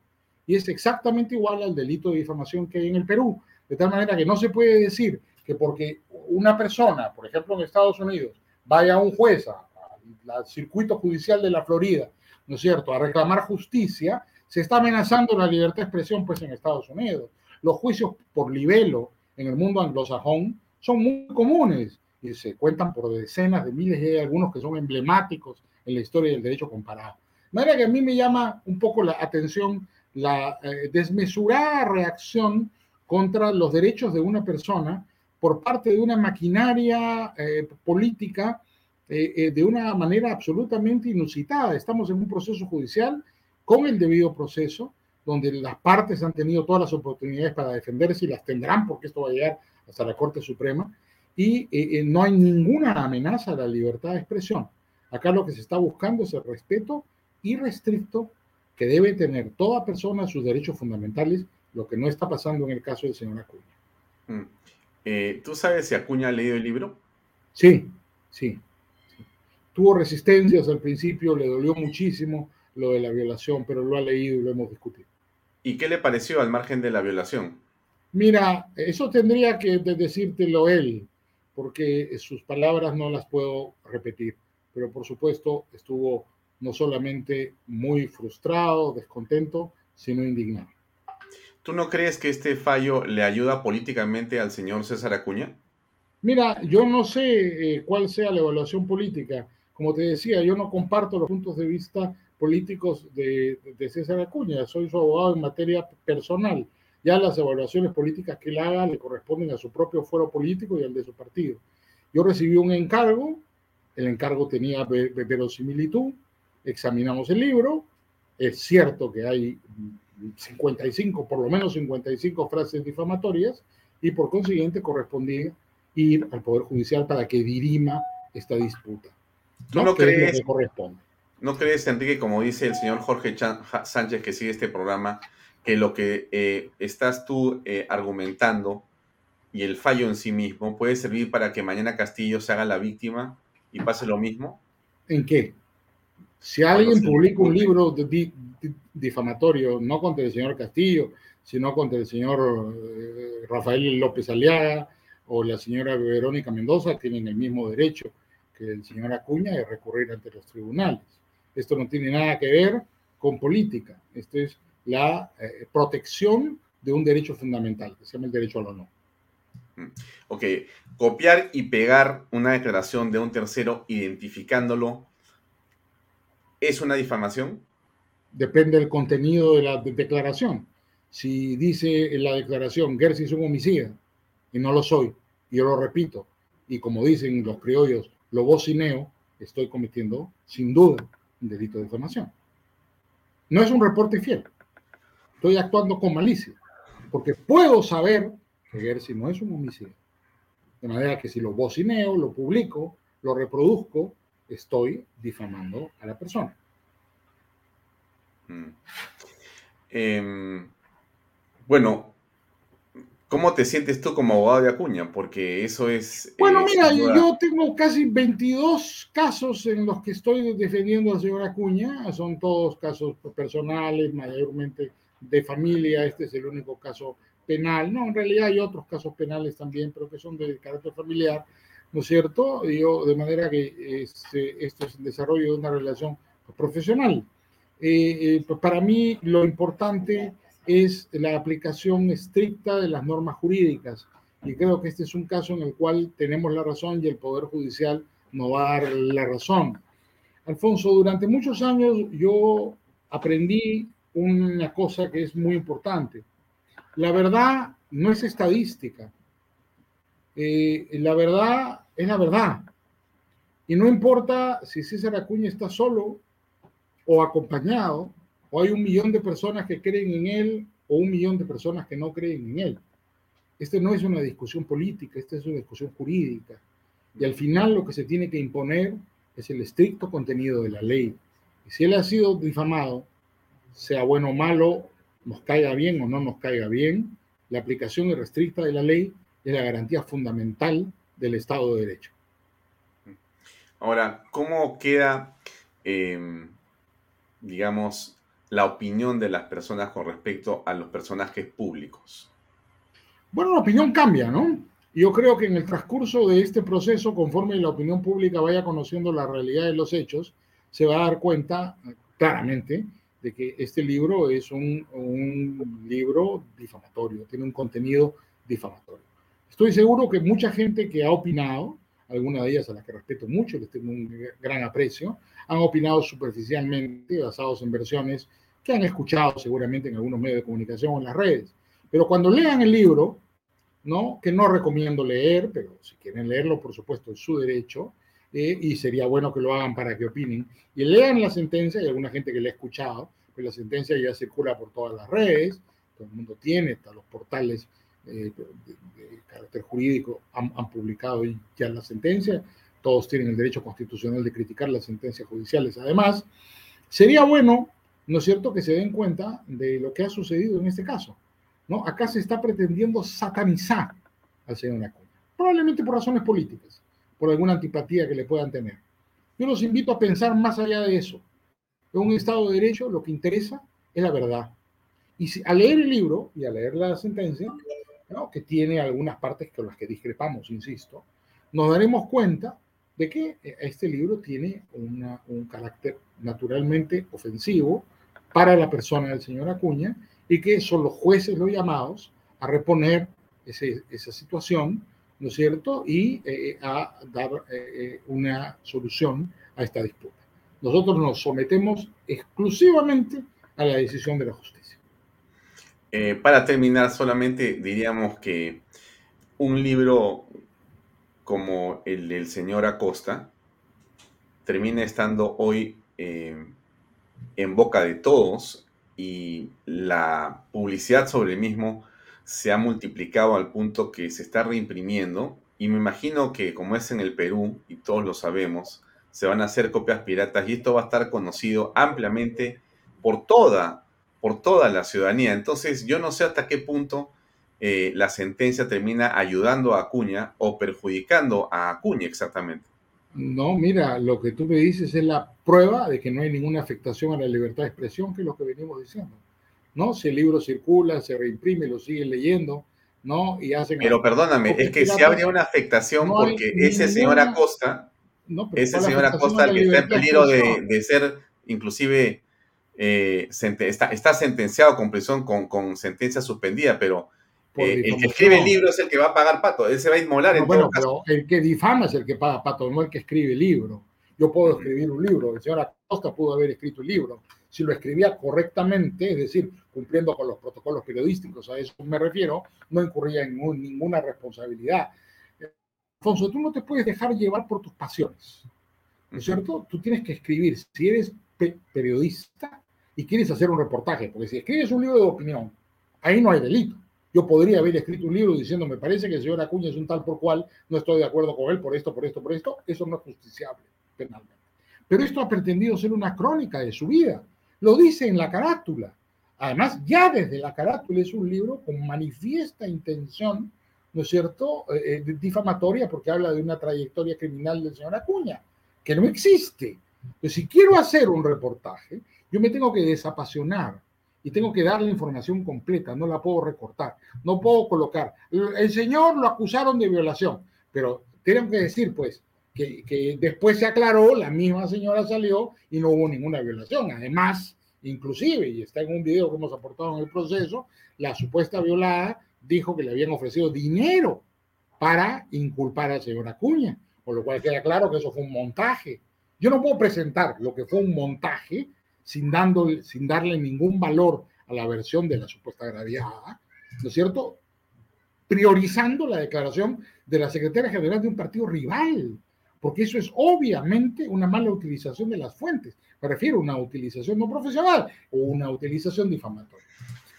y es exactamente igual al delito de difamación que hay en el Perú. De tal manera que no se puede decir que porque una persona, por ejemplo en Estados Unidos, vaya a un juez, al circuito judicial de la Florida, ¿no es cierto?, a reclamar justicia, se está amenazando la libertad de expresión pues en Estados Unidos. Los juicios por libelo en el mundo anglosajón son muy comunes y se cuentan por decenas de miles y hay algunos que son emblemáticos en la historia del derecho comparado. De manera que a mí me llama un poco la atención la eh, desmesurada reacción contra los derechos de una persona por parte de una maquinaria eh, política eh, de una manera absolutamente inusitada. Estamos en un proceso judicial con el debido proceso, donde las partes han tenido todas las oportunidades para defenderse y las tendrán porque esto va a llegar hasta la Corte Suprema, y no hay ninguna amenaza a la libertad de expresión. Acá lo que se está buscando es el respeto irrestricto que debe tener toda persona a sus derechos fundamentales, lo que no está pasando en el caso del señor Acuña.
Mm. Eh, ¿Tú sabes si Acuña ha leído el libro?
Sí, sí, Tuvo resistencias al principio, le dolió muchísimo lo de la violación, pero lo ha leído y lo hemos discutido.
¿Y qué le pareció al margen de la violación?
Mira, eso tendría que decírtelo él, porque sus palabras no las puedo repetir pero por supuesto estuvo no solamente muy frustrado, descontento, sino indignado.
¿Tú no crees que este fallo le ayuda políticamente al señor César Acuña?
Mira, yo no sé eh, cuál sea la evaluación política. Como te decía, yo no comparto los puntos de vista políticos de, de, César Acuña. Soy su abogado en materia personal. Ya las evaluaciones políticas que él haga le corresponden a su propio fuero político y al de su partido. Yo recibí un encargo el encargo tenía verosimilitud, examinamos el libro, es cierto que hay 55, por lo menos 55 frases difamatorias, y por consiguiente correspondía ir al Poder Judicial para que dirima esta disputa.
¿Tú no, crees, corresponde. ¿No crees, Enrique, como dice el señor Jorge Sánchez que sigue este programa, que lo que eh, estás tú eh, argumentando y el fallo en sí mismo puede servir para que mañana Castillo se haga la víctima y pase lo mismo?
¿En qué? Si alguien publica un libro difamatorio, no contra el señor Castillo, sino contra el señor eh, Rafael López Aliaga o la señora Verónica Mendoza, tienen el mismo derecho que el señor Acuña de recurrir ante los tribunales. Esto no tiene nada que ver con política. Esto es la eh, protección de un derecho fundamental, que se llama el derecho al honor.
Mm. Ok, copiar y pegar una declaración de un tercero identificándolo, ¿es una difamación?
Depende del contenido de la declaración. Si dice en la declaración, Gersi es un homicida, y no lo soy, y yo lo repito, y como dicen los criollos, lo vocineo, estoy cometiendo sin duda un delito de difamación. No es un reporte fiel. Estoy actuando con malicia, porque puedo saber que si no es un homicidio. De manera que si lo bocineo, lo publico, lo reproduzco, estoy difamando a la persona.
Mm. Em, bueno, ¿Cómo te sientes tú como abogado de Acuña? Porque eso es...
Bueno, eh, mira, yo tengo casi 22 casos en los que estoy defendiendo al señor Acuña. Son todos casos personales, mayormente de familia. Este es el único caso penal. No, en realidad hay otros casos penales también, pero que son de carácter familiar, ¿no es cierto? Yo, de manera que este, esto es el desarrollo de una relación profesional. Eh, eh, para mí lo importante es la aplicación estricta de las normas jurídicas. Y creo que este es un caso en el cual tenemos la razón y el Poder Judicial nos va a dar la razón. Alfonso, durante muchos años yo aprendí una cosa que es muy importante. La verdad no es estadística. Eh, la verdad es la verdad. Y no importa si César Acuña está solo o acompañado, o hay un millón de personas que creen en él o un millón de personas que no creen en él. Este no es una discusión política, esta es una discusión jurídica. Y al final lo que se tiene que imponer es el estricto contenido de la ley. Y si él ha sido difamado, sea bueno o malo, nos caiga bien o no nos caiga bien, la aplicación irrestricta de la ley es la garantía fundamental del Estado de Derecho.
Ahora, ¿cómo queda, em, digamos, la opinión de las personas con respecto a los personajes públicos?
Bueno, la opinión cambia, ¿no? Yo creo que en el transcurso de este proceso, conforme la opinión pública vaya conociendo la realidad de los hechos, se va a dar cuenta claramente de que este libro es un, un libro difamatorio, tiene un contenido difamatorio. Estoy seguro que mucha gente que ha opinado, algunas de ellas a las que respeto mucho, les tengo un gran aprecio, han opinado superficialmente, basados en versiones que han escuchado seguramente en algunos medios de comunicación o en las redes. Pero cuando lean el libro, ¿no? que no recomiendo leer, pero si quieren leerlo, por supuesto, es su derecho, eh, y sería bueno que lo hagan para que opinen, y lean la sentencia, hay alguna gente que la ha escuchado, pues la sentencia ya circula por todas las redes, todo el mundo tiene, hasta los portales eh, de, carácter jurídico han, publicado ya la sentencia, todos tienen el derecho constitucional de criticar las sentencias judiciales. Además, sería bueno, ¿no es cierto?, que se den cuenta de lo que ha sucedido en este caso. ¿no? Acá se está pretendiendo satanizar al señor Acuña, probablemente por razones políticas, por alguna antipatía que le puedan tener. Yo los invito a pensar más allá de eso. En un Estado de Derecho lo que interesa es la verdad. Y si, a leer el libro y a leer la sentencia, que tiene algunas partes con las que discrepamos, insisto, nos daremos cuenta de que eh, este libro tiene un carácter naturalmente ofensivo para la persona del señor Acuña y que son los jueces los llamados a reponer esa situación, ¿no es cierto? Y eh, a dar eh, una solución a esta disputa. Nosotros nos sometemos exclusivamente a la decisión de la justicia.
para terminar, solamente diríamos que un libro como el del señor Acosta termina estando hoy eh, en boca de todos y la publicidad sobre el mismo se ha multiplicado al punto que se está reimprimiendo y me imagino que como es en el Perú y todos lo sabemos, se van a hacer copias piratas y esto va a estar conocido ampliamente por toda, por toda la ciudadanía. Entonces yo no sé hasta qué punto eh, la sentencia termina ayudando a Acuña o perjudicando a Acuña exactamente.
No, mira, lo que tú me dices es la prueba de que no hay ninguna afectación a la libertad de expresión, que es lo que venimos diciendo. ¿No? Si el libro circula, se reimprime, lo siguen leyendo, ¿no? Y hacen.
Pero perdóname, es que si habría una afectación porque ese señor Acosta, ese señor Acosta, el que está en peligro de, ser inclusive eh, está, está, sentenciado con prisión con, con sentencia suspendida, pero eh, el que escribe el libro es el que va a pagar pato, él se va a inmolar en
bueno, pero el que difama es el que paga pato, no el que escribe el libro. Yo puedo escribir un libro, el señor Acosta pudo haber escrito el libro. Si lo escribía correctamente, es decir, cumpliendo con los protocolos periodísticos, a eso me refiero, no incurría en ninguna responsabilidad. Alfonso, tú no te puedes dejar llevar por tus pasiones, ¿no es cierto? Tú tienes que escribir. Si eres periodista y quieres hacer un reportaje, porque si escribes un libro de opinión, ahí no hay delito yo podría haber escrito un libro diciendo, me parece que el señor Acuña es un tal por cual, no estoy de acuerdo con él por esto, por esto, por esto. Eso no es justiciable penalmente. Pero esto ha pretendido ser una crónica de su vida. Lo dice en la carátula. Además, ya desde la carátula es un libro con manifiesta intención, ¿no es cierto?, eh, eh, difamatoria, porque habla de una trayectoria criminal del señor Acuña, que no existe. Pero si quiero hacer un reportaje, yo me tengo que desapasionar y tengo que dar la información completa, no la puedo recortar, no puedo colocar. El señor lo acusaron de violación, pero tengo que decir, pues, que, después se aclaró, la misma señora salió y no hubo ninguna violación. Además, Inclusive, y está en un video que hemos aportado en el proceso, la supuesta violada dijo que le habían ofrecido dinero para inculpar al señor Acuña, con lo cual queda claro que eso fue un montaje. Yo no puedo presentar lo que fue un montaje sin, dando, sin darle ningún valor a la versión de la supuesta agraviada, ¿no es cierto? Priorizando la declaración de la secretaria general de un partido rival, porque eso es obviamente una mala utilización de las fuentes. Me refiero a una utilización no profesional o una utilización difamatoria.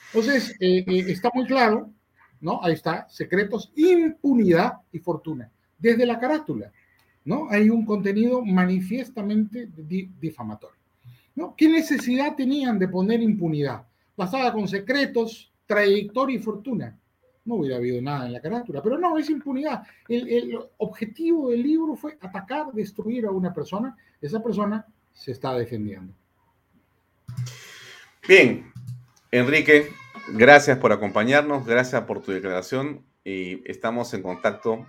Entonces, eh, eh, está muy claro, ¿no? Ahí está, secretos, impunidad y fortuna. Desde la carátula, ¿no? Hay un contenido manifiestamente difamatorio, ¿no? ¿Qué necesidad tenían de poner impunidad? Basada con secretos, trayectoria y fortuna no hubiera habido nada en la carátula. Pero no, es impunidad. El, objetivo del libro fue atacar, destruir a una persona. Esa persona se está defendiendo.
Bien, Enrique, gracias por acompañarnos, gracias por tu declaración y estamos en contacto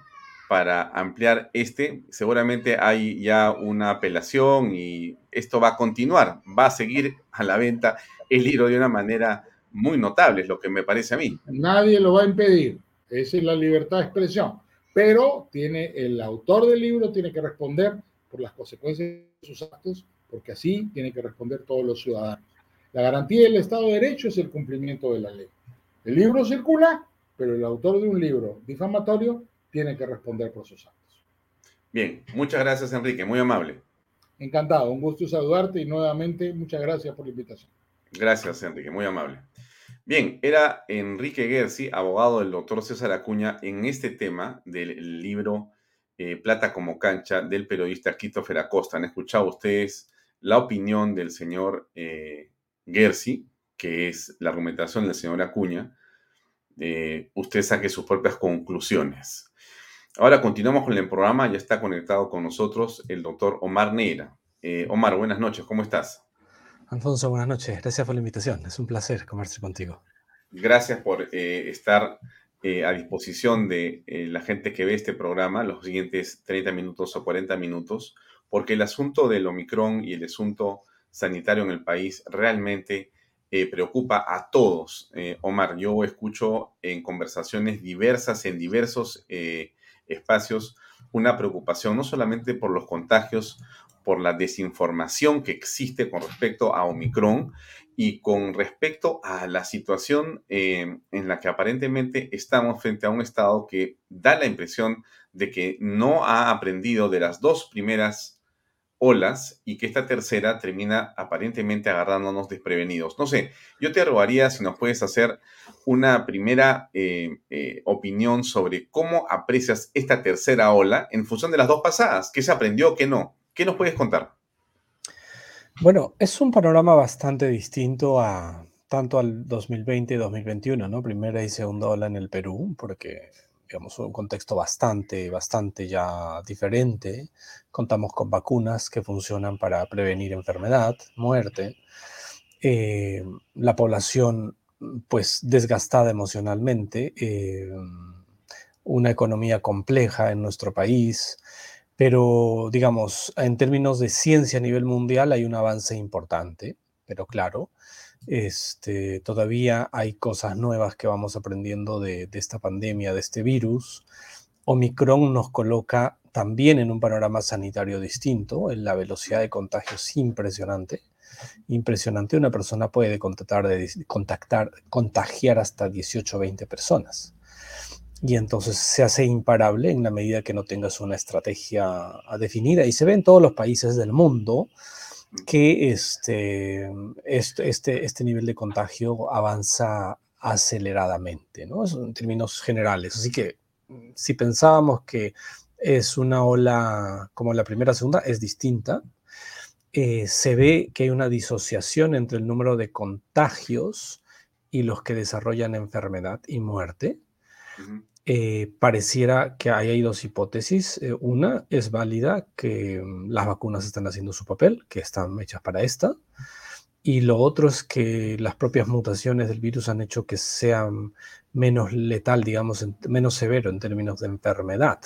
para ampliar este. Seguramente hay ya una apelación y esto va a continuar, va a seguir a la venta el libro de una manera muy notables, lo que me parece a mí.
Nadie lo va a impedir, esa es la libertad de expresión, pero tiene el autor del libro tiene que responder por las consecuencias de sus actos, porque así tiene que responder todos los ciudadanos. La garantía del Estado de Derecho es el cumplimiento de la ley. El libro circula, pero el autor de un libro difamatorio tiene que responder por sus actos.
Bien, muchas gracias Enrique, muy amable.
Encantado, un gusto saludarte y nuevamente muchas gracias por la invitación.
Gracias Enrique, muy amable. Bien, era Enrique Gersi, abogado del doctor César Acuña, en este tema del libro eh, Plata como cancha del periodista Christopher Acosta. Han escuchado ustedes la opinión del señor eh, Gersi, que es la argumentación del señor Acuña. Eh, usted saque sus propias conclusiones. Ahora continuamos con el programa. Ya está conectado con nosotros el doctor Omar Neira. Omar, buenas noches, ¿cómo estás?
Alfonso, buenas noches. Gracias por la invitación. Es un placer conversar contigo.
Gracias por eh, estar eh, a disposición de eh, la gente que ve este programa los siguientes 30 minutos o 40 minutos, porque el asunto del Omicron y el asunto sanitario en el país realmente preocupa a todos. Omar, yo escucho en conversaciones diversas, en diversos espacios, una preocupación no solamente por los contagios por la desinformación que existe con respecto a Omicron y con respecto a la situación eh, en la que aparentemente estamos frente a un Estado que da la impresión de que no ha aprendido de las dos primeras olas y que esta tercera termina aparentemente agarrándonos desprevenidos. No sé, yo te rogaría si nos puedes hacer una primera eh, eh, opinión sobre cómo aprecias esta tercera ola en función de las dos pasadas, qué se aprendió, qué no. ¿Qué nos puedes contar?
Bueno, es un panorama bastante distinto a tanto al 2020 y 2021, ¿no? Primera y segunda ola en el Perú, porque digamos un contexto bastante, bastante ya diferente. Contamos con vacunas que funcionan para prevenir enfermedad, muerte. Eh, la población, pues, desgastada emocionalmente. Eh, una economía compleja en nuestro país, pero, digamos, en términos de ciencia a nivel mundial hay un avance importante, pero claro, este, todavía hay cosas nuevas que vamos aprendiendo de, esta pandemia, de este virus. Omicron nos coloca también en un panorama sanitario distinto, en la velocidad de contagio es impresionante. Impresionante, una persona puede contactar, contactar, contagiar hasta 18 o 20 personas y entonces se hace imparable en la medida que no tengas una estrategia definida. Y se ve en todos los países del mundo que este, este, este, este nivel de contagio avanza aceleradamente, ¿no? en términos generales. Así que si pensábamos que es una ola como la primera, segunda, es distinta. eh, se ve que hay una disociación entre el número de contagios y los que desarrollan enfermedad y muerte. Eh, pareciera que hay dos hipótesis. Eh, una es válida, que mm, las vacunas están haciendo su papel, que están hechas para esta. Y lo otro es que las propias mutaciones del virus han hecho que sea menos letal, digamos, menos severo en términos de enfermedad.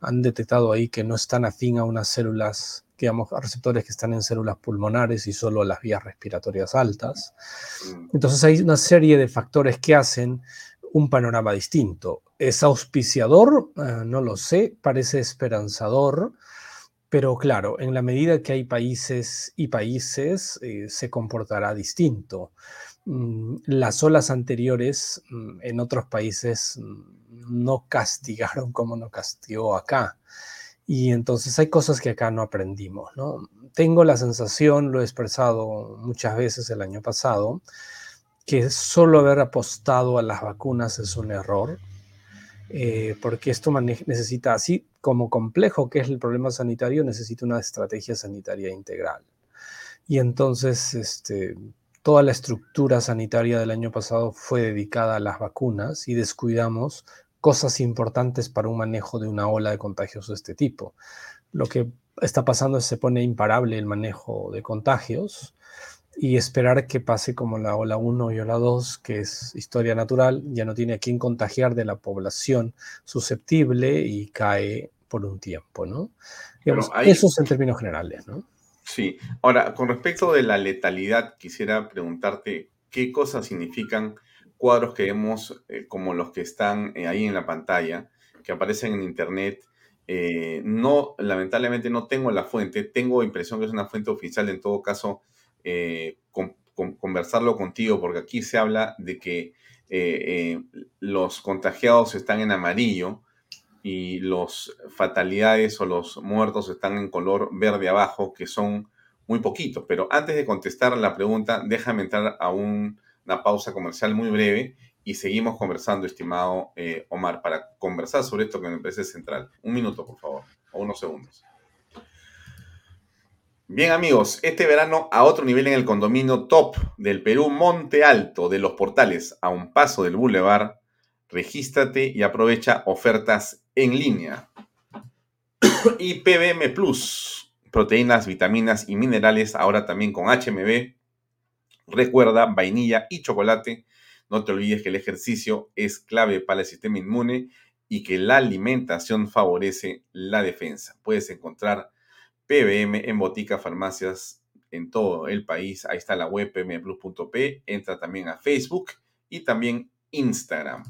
Han detectado ahí que no están afín a unas células, digamos, a receptores que están en células pulmonares y solo a las vías respiratorias altas. Mm. Entonces hay una serie de factores que hacen un panorama distinto. ¿Es auspiciador? Ah, no lo sé, parece esperanzador, pero claro, en la medida que hay países y países, eh, se comportará distinto. Mm, las olas anteriores mm, en otros países mm, no castigaron como no castigó acá. Y entonces hay cosas que acá no aprendimos, ¿no? Tengo la sensación, lo he expresado muchas veces el año pasado, que solo haber apostado a las vacunas es un error, eh, porque esto necesita, así como complejo que es el problema sanitario, necesita una estrategia sanitaria integral. Y entonces, este, toda la estructura sanitaria del año pasado fue dedicada a las vacunas y descuidamos cosas importantes para un manejo de una ola de contagios de este tipo. Lo que está pasando es que se pone imparable el manejo de contagios y esperar que pase como la ola 1 y ola 2, que es historia natural, ya no tiene a quién contagiar de la población susceptible y cae por un tiempo, ¿no? Eso es en términos generales, ¿no?
Sí. Ahora, con respecto de la letalidad, quisiera preguntarte qué cosas significan cuadros que vemos eh, como los que están eh, ahí en la pantalla, que aparecen en internet. Eh, no, lamentablemente no tengo la fuente, tengo impresión que es una fuente oficial, en todo caso eh, conversarlo contigo, porque aquí se habla de que eh, eh, los contagiados están en amarillo y los fatalidades o los muertos están en color verde abajo, que son muy poquitos. Pero antes de contestar la pregunta, déjame entrar a una pausa comercial muy breve y seguimos conversando, estimado Omar, para conversar sobre esto que me parece central. Un minuto, por favor, o unos segundos. Bien amigos, este verano a otro nivel en el condominio top del Perú Monte Alto de los Portales, a un paso del Boulevard, regístrate y aprovecha ofertas en línea. y PBM Plus, proteínas, vitaminas y minerales, ahora también con HMB. Recuerda, vainilla y chocolate. No te olvides que el ejercicio es clave para el sistema inmune y que la alimentación favorece la defensa. Puedes encontrar PBM en botica farmacias en todo el país. Ahí está la web pbmplus.p. Entra también a Facebook y también Instagram.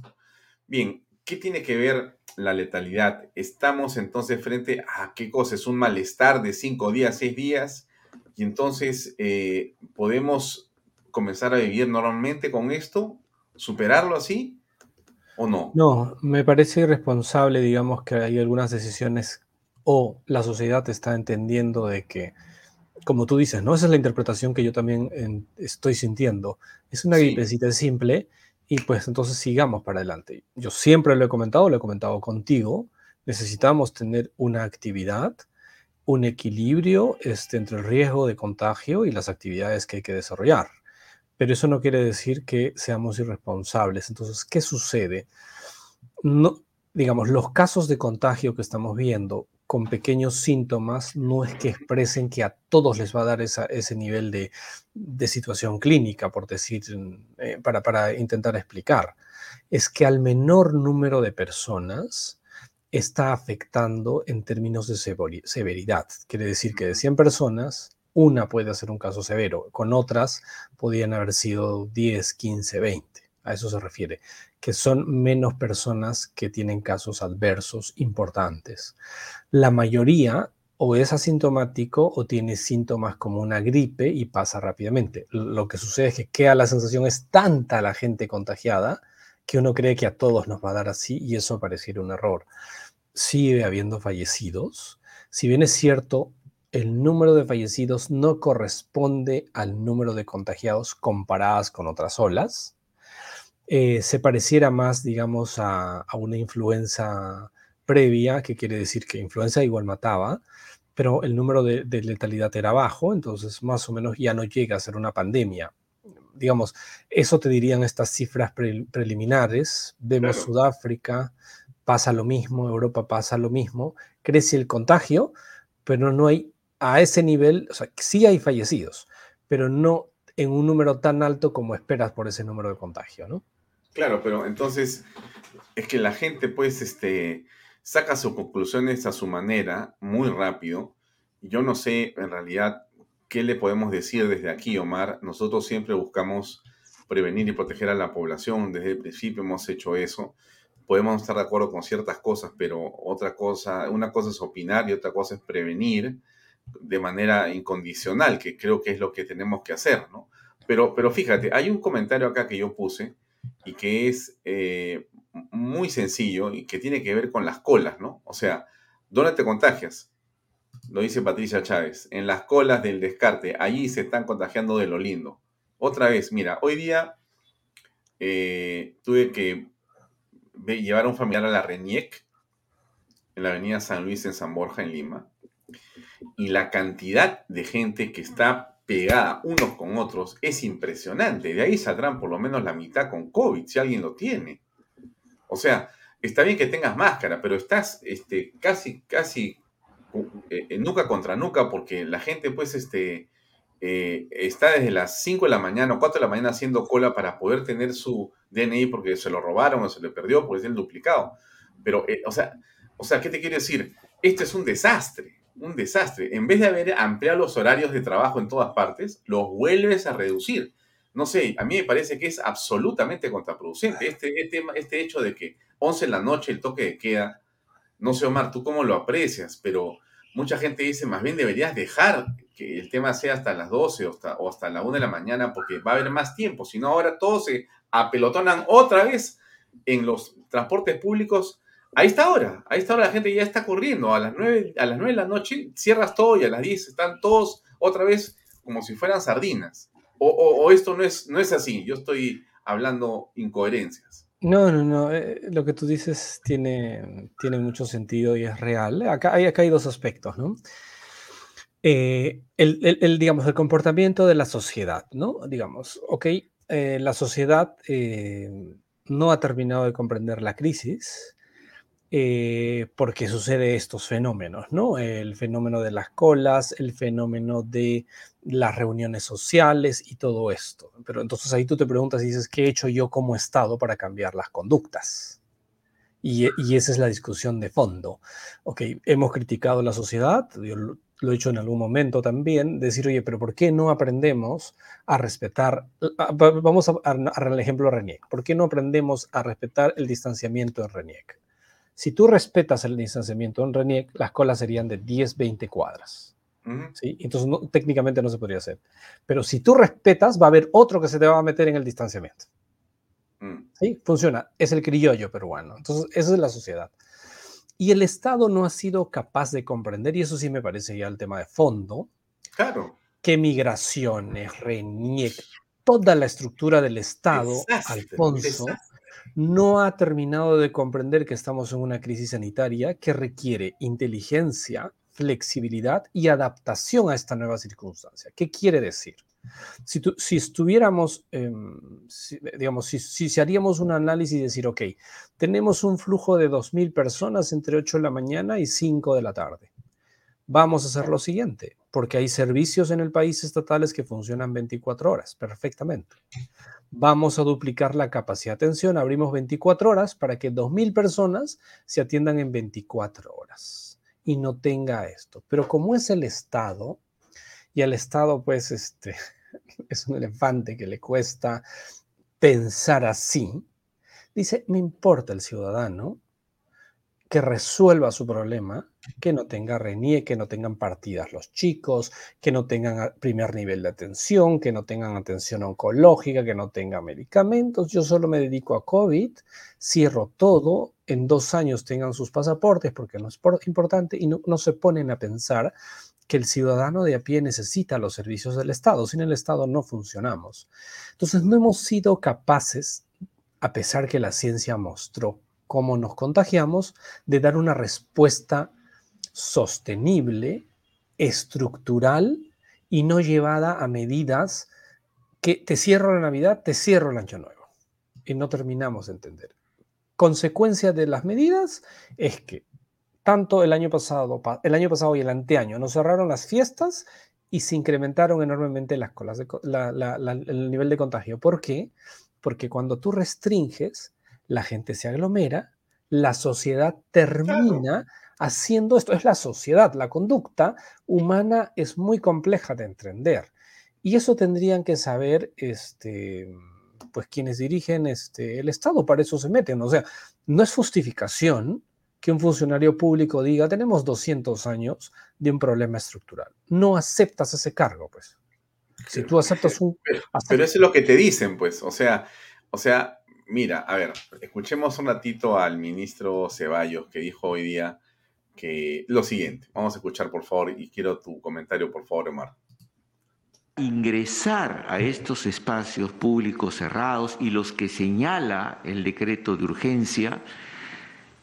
Bien, ¿qué tiene que ver la letalidad? Estamos entonces frente a qué cosa? Es un malestar de cinco días, seis días. Y entonces eh, podemos comenzar a vivir normalmente con esto, superarlo así o no?
No, me parece irresponsable, digamos, que hay algunas decisiones o la sociedad está entendiendo de que, como tú dices, ¿no? Esa es la interpretación que yo también estoy sintiendo. Es una gripecita simple y pues entonces sigamos para adelante. Yo siempre lo he comentado, lo he comentado contigo, necesitamos tener una actividad, un equilibrio este, entre el riesgo de contagio y las actividades que hay que desarrollar. Pero eso no quiere decir que seamos irresponsables. Entonces, ¿qué sucede? No, digamos, los casos de contagio que estamos viendo con pequeños síntomas no es que expresen que a todos les va a dar ese nivel de, situación clínica, por decir, eh, para, para intentar explicar. Es que al menor número de personas está afectando en términos de severidad. Quiere decir que de 100 personas, una puede ser un caso severo, con otras podrían haber sido 10, 15, 20. A eso se refiere que son menos personas que tienen casos adversos importantes. La mayoría o es asintomático o tiene síntomas como una gripe y pasa rápidamente. Lo que sucede es que queda la sensación, es tanta la gente contagiada que uno cree que a todos nos va a dar así y eso pareciera un error. Sigue habiendo fallecidos. Si bien es cierto, el número de fallecidos no corresponde al número de contagiados comparadas con otras olas, eh, se pareciera más, digamos, a, una influenza previa, que quiere decir que influenza igual mataba, pero el número de, letalidad era bajo, entonces más o menos ya no llega a ser una pandemia. Digamos, eso te dirían estas cifras preliminares. Vemos Sudáfrica, pasa lo mismo, Europa pasa lo mismo, crece el contagio, pero no hay a ese nivel, o sea, sí hay fallecidos, pero no en un número tan alto como esperas por ese número de contagio, ¿no?
Claro, pero entonces es que la gente pues este saca sus conclusiones a su manera muy rápido. Yo no sé en realidad qué le podemos decir desde aquí, Omar. Nosotros siempre buscamos prevenir y proteger a la población. Desde el principio hemos hecho eso. Podemos estar de acuerdo con ciertas cosas, pero otra cosa, una cosa es opinar y otra cosa es prevenir de manera incondicional, que creo que es lo que tenemos que hacer, ¿no? Pero, pero fíjate, hay un comentario acá que yo puse y que es eh, muy sencillo y que tiene que ver con las colas, ¿no? O sea, ¿dónde te contagias? Lo dice Patricia Chávez, en las colas del descarte, allí se están contagiando de lo lindo. Otra vez, mira, hoy día eh, tuve que llevar a un familiar a la RENIEC, en la avenida San Luis en San Borja, en Lima, y la cantidad de gente que está pegada unos con otros es impresionante. De ahí saldrán por lo menos la mitad con COVID, si alguien lo tiene. O sea, está bien que tengas máscara, pero estás este, casi, casi eh, nuca contra nuca porque la gente pues este, eh, está desde las 5 de la mañana o 4 de la mañana haciendo cola para poder tener su DNI porque se lo robaron o se le perdió porque es el duplicado. Pero, eh, o, sea, o sea, ¿qué te quiero decir? Esto es un desastre un desastre. En vez de haber ampliado los horarios de trabajo en todas partes, los vuelves a reducir. No sé, a mí me parece que es absolutamente contraproducente este, este, este hecho de que 11 en la noche el toque de queda, no sé Omar, tú cómo lo aprecias, pero mucha gente dice, más bien deberías dejar que el tema sea hasta las 12 o hasta, o hasta la 1 de la mañana porque va a haber más tiempo, si no ahora todos se apelotonan otra vez en los transportes públicos Ahí está ahora, ahí está ahora la gente ya está corriendo. A las 9, a las 9 de la noche cierras todo y a las 10 están todos otra vez como si fueran sardinas. O, esto no es, no es así, yo estoy hablando incoherencias.
No, no, no, eh, lo que tú dices tiene, tiene mucho sentido y es real. Acá hay, acá hay dos aspectos, ¿no? Eh, el, digamos, el comportamiento de la sociedad, ¿no? Digamos, ok, eh, la sociedad no ha terminado de comprender la crisis, eh, porque sucede estos fenómenos, ¿no? El fenómeno de las colas, el fenómeno de las reuniones sociales y todo esto. Pero entonces ahí tú te preguntas y dices, ¿qué he hecho yo como Estado para cambiar las conductas? Y, esa es la discusión de fondo. Ok, hemos criticado la sociedad, yo lo, he hecho en algún momento también, decir, oye, pero ¿por qué no aprendemos a respetar, vamos a, a, ejemplo de RENIEC, ¿por qué no aprendemos a respetar el distanciamiento en RENIEC? Si tú respetas el distanciamiento en RENIEC, las colas serían de 10, 20 cuadras. ¿sí? Entonces, técnicamente no se podría hacer. Pero si tú respetas, va a haber otro que se te va a meter en el distanciamiento. Mm. ¿Sí? Funciona. Es el criollo peruano. Entonces, esa es la sociedad. Y el Estado no ha sido capaz de comprender, y eso sí me parece ya el tema de fondo.
Claro.
Que migraciones, RENIEC, toda la estructura del Estado, Alfonso, no ha terminado de comprender que estamos en una crisis sanitaria que requiere inteligencia, flexibilidad y adaptación a esta nueva circunstancia. ¿Qué quiere decir? Si, si estuviéramos, em, digamos, si, si, haríamos un análisis y decir, ok, tenemos un flujo de 2.000 personas entre 8 de la mañana y 5 de la tarde. Vamos a hacer lo siguiente, porque hay servicios en el país estatales que funcionan 24 horas perfectamente vamos a duplicar la capacidad de atención, abrimos 24 horas para que 2.000 personas se atiendan en 24 horas y no tenga esto. Pero como es el Estado, y al Estado pues este, es un elefante que le cuesta pensar así, dice, me importa el ciudadano, que resuelva su problema, que no tenga renie, que no tengan partidas los chicos, que no tengan primer nivel de atención, que no tengan atención oncológica, que no tengan medicamentos. Yo solo me dedico a COVID, cierro todo, en dos años tengan sus pasaportes porque no es importante y no, no se ponen a pensar que el ciudadano de a pie necesita los servicios del Estado. Sin el Estado no funcionamos. Entonces no hemos sido capaces, a pesar que la ciencia mostró cómo nos contagiamos, de dar una respuesta sostenible estructural y no llevada a medidas que te cierro la Navidad, te cierro el Año Nuevo. Y no terminamos de entender. Consecuencia de las medidas es que tanto el año pasado, el año pasado y el anteaño nos cerraron las fiestas y se incrementaron enormemente las colas el nivel de contagio. ¿Por qué? Porque cuando tú restringes, la gente se aglomera, la sociedad termina haciendo esto. Es la sociedad, la conducta humana es muy compleja de entender. Y eso tendrían que saber este, pues quienes dirigen este, el Estado, para eso se meten. O sea, no es justificación que un funcionario público diga, tenemos 200 años de un problema estructural. No aceptas ese cargo, pues. Si tú aceptas un...
Pero, eso es lo que te dicen, pues. O sea, o sea, mira, a ver, escuchemos un ratito al ministro Ceballos que dijo hoy día que lo siguiente. Vamos a escuchar, por favor, y quiero tu comentario, por favor, Omar.
Ingresar a estos espacios públicos cerrados y los que señala el decreto de urgencia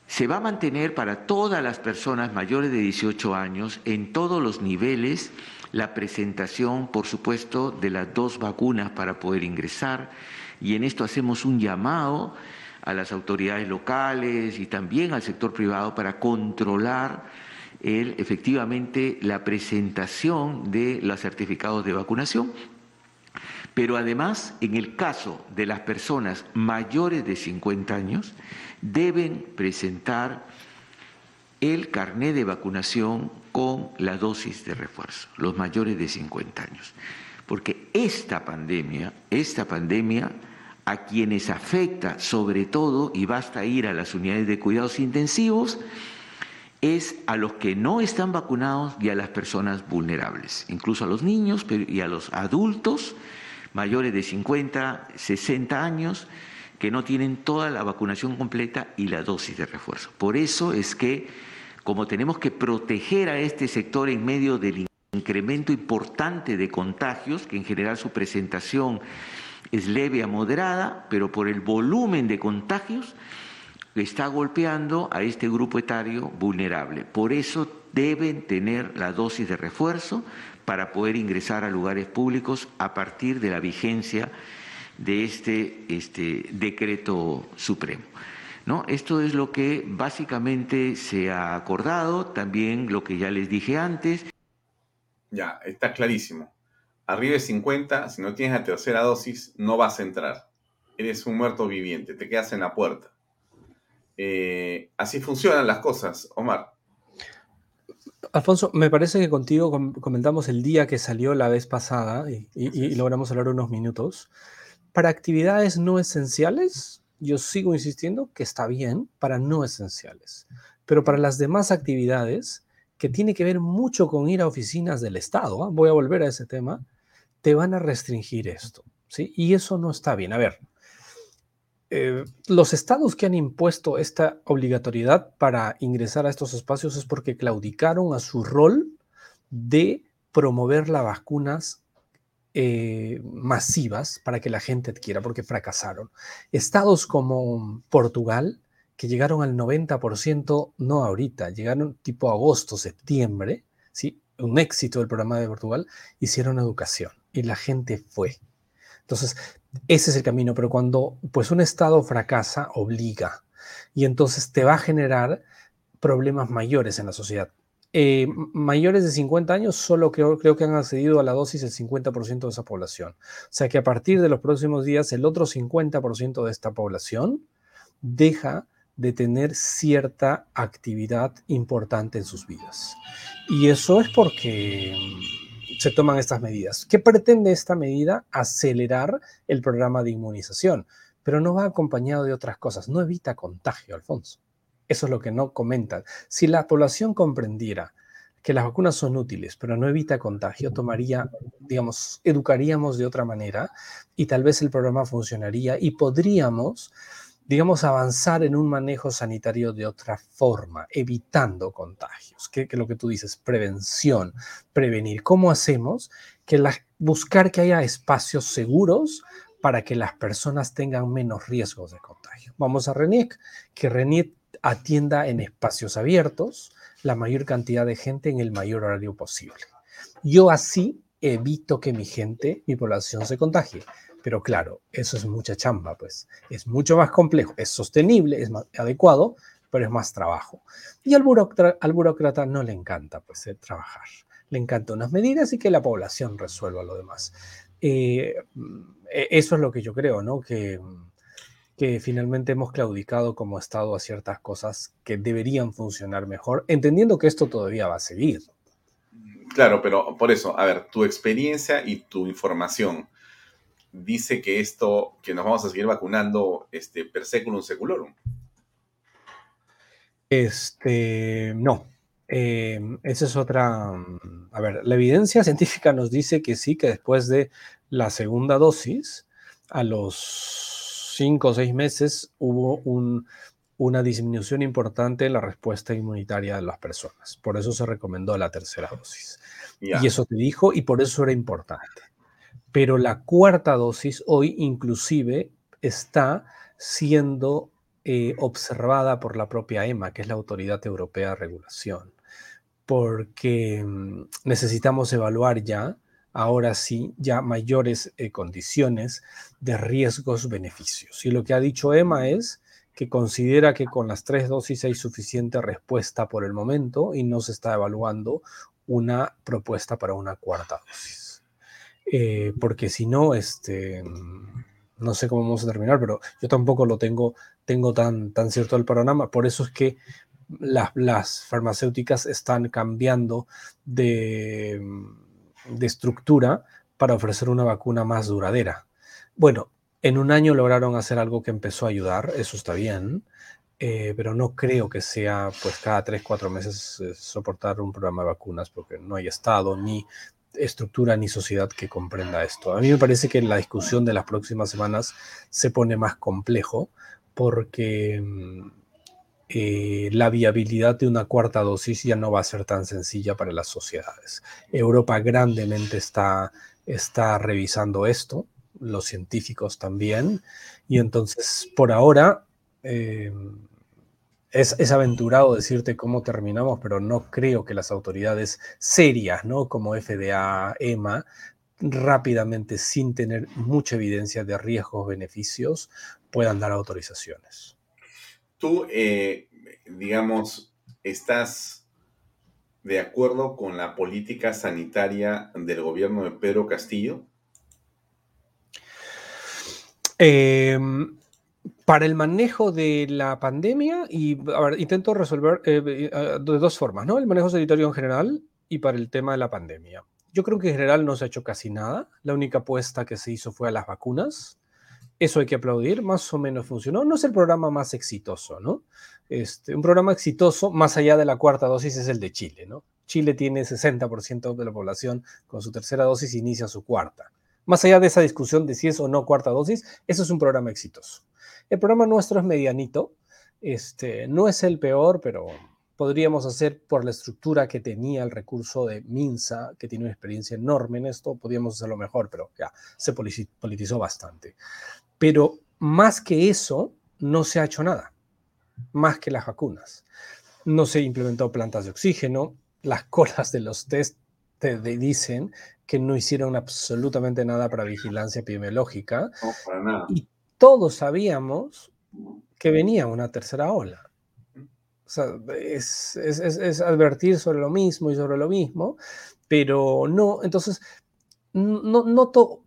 se va a mantener para todas las personas mayores de 18 años en todos los niveles la presentación, por supuesto, de las dos vacunas para poder ingresar y en esto hacemos un llamado a las autoridades locales y también al sector privado para controlar efectivamente la presentación de los certificados de vacunación. Pero además, en el caso de las personas mayores de 50 años, deben presentar el carné de vacunación con la dosis de refuerzo, los mayores de 50 años. Porque esta pandemia, esta pandemia a quienes afecta sobre todo, y basta ir a las unidades de cuidados intensivos, es a los que no están vacunados y a las personas vulnerables, incluso a los niños y a los adultos mayores de 50, 60 años, que no tienen toda la vacunación completa y la dosis de refuerzo. Por eso es que, como tenemos que proteger a este sector en medio del incremento importante de contagios, que en general su presentación es leve a moderada, pero por el volumen de contagios está golpeando a este grupo etario vulnerable. Por eso deben tener la dosis de refuerzo para poder ingresar a lugares públicos a partir de la vigencia de este, este decreto supremo. ¿No? Esto es lo que básicamente se ha acordado, también lo que ya les dije antes.
Ya, está clarísimo arriba de 50, si no tienes la tercera dosis, no vas a entrar. Eres un muerto viviente, te quedas en la puerta. Eh, así funcionan las cosas, Omar.
Alfonso, me parece que contigo comentamos el día que salió la vez pasada y, logramos hablar unos minutos. Para actividades no esenciales, yo sigo insistiendo que está bien para no esenciales, pero para las demás actividades, que tiene que ver mucho con ir a oficinas del Estado, ¿ah? voy a volver a ese tema, te van a restringir esto. ¿sí? Y eso no está bien. A ver, eh, los estados que han impuesto esta obligatoriedad para ingresar a estos espacios es porque claudicaron a su rol de promover las vacunas eh, masivas para que la gente adquiera, porque fracasaron. Estados como Portugal, que llegaron al 90%, no ahorita, llegaron tipo agosto, septiembre, ¿sí? un éxito del programa de Portugal, hicieron educación y la gente fue. Entonces, ese es el camino, pero cuando pues un Estado fracasa, obliga y entonces te va a generar problemas mayores en la sociedad. Eh, mayores de 50 años, solo creo, creo que han accedido a la dosis el 50% de esa población. O sea que a partir de los próximos días, el otro 50% de esta población deja de tener cierta actividad importante en sus vidas. Y eso es porque se toman estas medidas. ¿Qué pretende esta medida? Acelerar el programa de inmunización, pero no va acompañado de otras cosas, no evita contagio, Alfonso. Eso es lo que no comentan. Si la población comprendiera que las vacunas son útiles, pero no evita contagio, tomaría, digamos, educaríamos de otra manera y tal vez el programa funcionaría y podríamos digamos, avanzar en un manejo sanitario de otra forma, evitando contagios, que, lo que tú dices, prevención, prevenir. ¿Cómo hacemos? Que buscar que haya espacios seguros para que las personas tengan menos riesgos de contagio. Vamos a RENIEC, que RENIEC atienda en espacios abiertos la mayor cantidad de gente en el mayor horario posible. Yo así evito que mi gente, mi población se contagie. Pero claro, eso es mucha chamba, pues. Es mucho más complejo, es sostenible, es más adecuado, pero es más trabajo. Y al al burócrata no le encanta, pues, trabajar. Le encanta unas medidas y que la población resuelva lo demás. Eh, e, eso es lo que yo creo, ¿no? Que, que finalmente hemos claudicado como Estado a ciertas cosas que deberían funcionar mejor, entendiendo que esto todavía va a seguir.
Claro, pero por eso, a ver, tu experiencia y tu información dice que esto, que nos vamos a seguir vacunando, este, per seculum seculorum.
Este, no. Eh, esa es otra. A ver, la evidencia científica nos dice que sí, que después de la segunda dosis, a los cinco o seis meses hubo un, una disminución importante en la respuesta inmunitaria de las personas. Por eso se recomendó la tercera dosis. Y eso te dijo, y por eso era importante. Pero la cuarta dosis hoy inclusive está siendo eh, observada por la propia EMA, que es la Autoridad Europea de Regulación, porque mm, necesitamos evaluar ya, ahora sí, ya mayores eh, condiciones de riesgos-beneficios. Y lo que ha dicho EMA es que considera que con las tres dosis hay suficiente respuesta por el momento y no se está evaluando una propuesta para una cuarta dosis. Eh, porque si no, este, no sé cómo vamos a terminar, pero yo tampoco lo tengo, tengo tan, tan cierto el panorama. Por eso es que las, las farmacéuticas están cambiando de, de estructura para ofrecer una vacuna más duradera. Bueno, en un año lograron hacer algo que empezó a ayudar, eso está bien, eh, pero no creo que sea pues cada tres, cuatro meses eh, soportar un programa de vacunas porque no hay Estado ni estructura ni sociedad que comprenda esto. A mí me parece que la discusión de las próximas semanas se pone más complejo porque mm, eh, la viabilidad de una cuarta dosis ya no va a ser tan sencilla para las sociedades. Europa grandemente está, está revisando esto, los científicos también, y entonces por ahora es, aventurado decirte cómo terminamos, pero no creo que las autoridades serias, ¿no? Como FDA, EMA, rápidamente, sin tener mucha evidencia de riesgos, beneficios, puedan dar autorizaciones.
Tú, eh, digamos, estás de acuerdo con la política sanitaria del gobierno de Pedro Castillo?
Eh, para el manejo de la pandemia, y intento resolver eh, eh, de dos formas, ¿no? El manejo sanitario en general y para el tema de la pandemia. Yo creo que en general no se ha hecho casi nada. La única apuesta que se hizo fue a las vacunas. Eso hay que aplaudir, más o menos funcionó. No es el programa más exitoso, ¿no? Este, un programa exitoso, más allá de la cuarta dosis, es el de Chile, ¿no? Chile tiene 60% de la población con su tercera dosis, inicia su cuarta. Más allá de esa discusión de si es o no cuarta dosis, eso es un programa exitoso. El programa nuestro es medianito, este, no es el peor, pero podríamos hacer por la estructura que tenía el recurso de Minsa, que tiene una experiencia enorme en esto, podríamos hacerlo mejor, pero ya se politizó bastante. Pero más que eso, no se ha hecho nada, más que las vacunas. No se implementó plantas de oxígeno, las colas de los test te dicen que no hicieron absolutamente nada para vigilancia epidemiológica.
No, para nada
todos sabíamos que venía una tercera ola. O sea, es, advertir sobre lo mismo y sobre lo mismo, pero no, entonces, no, noto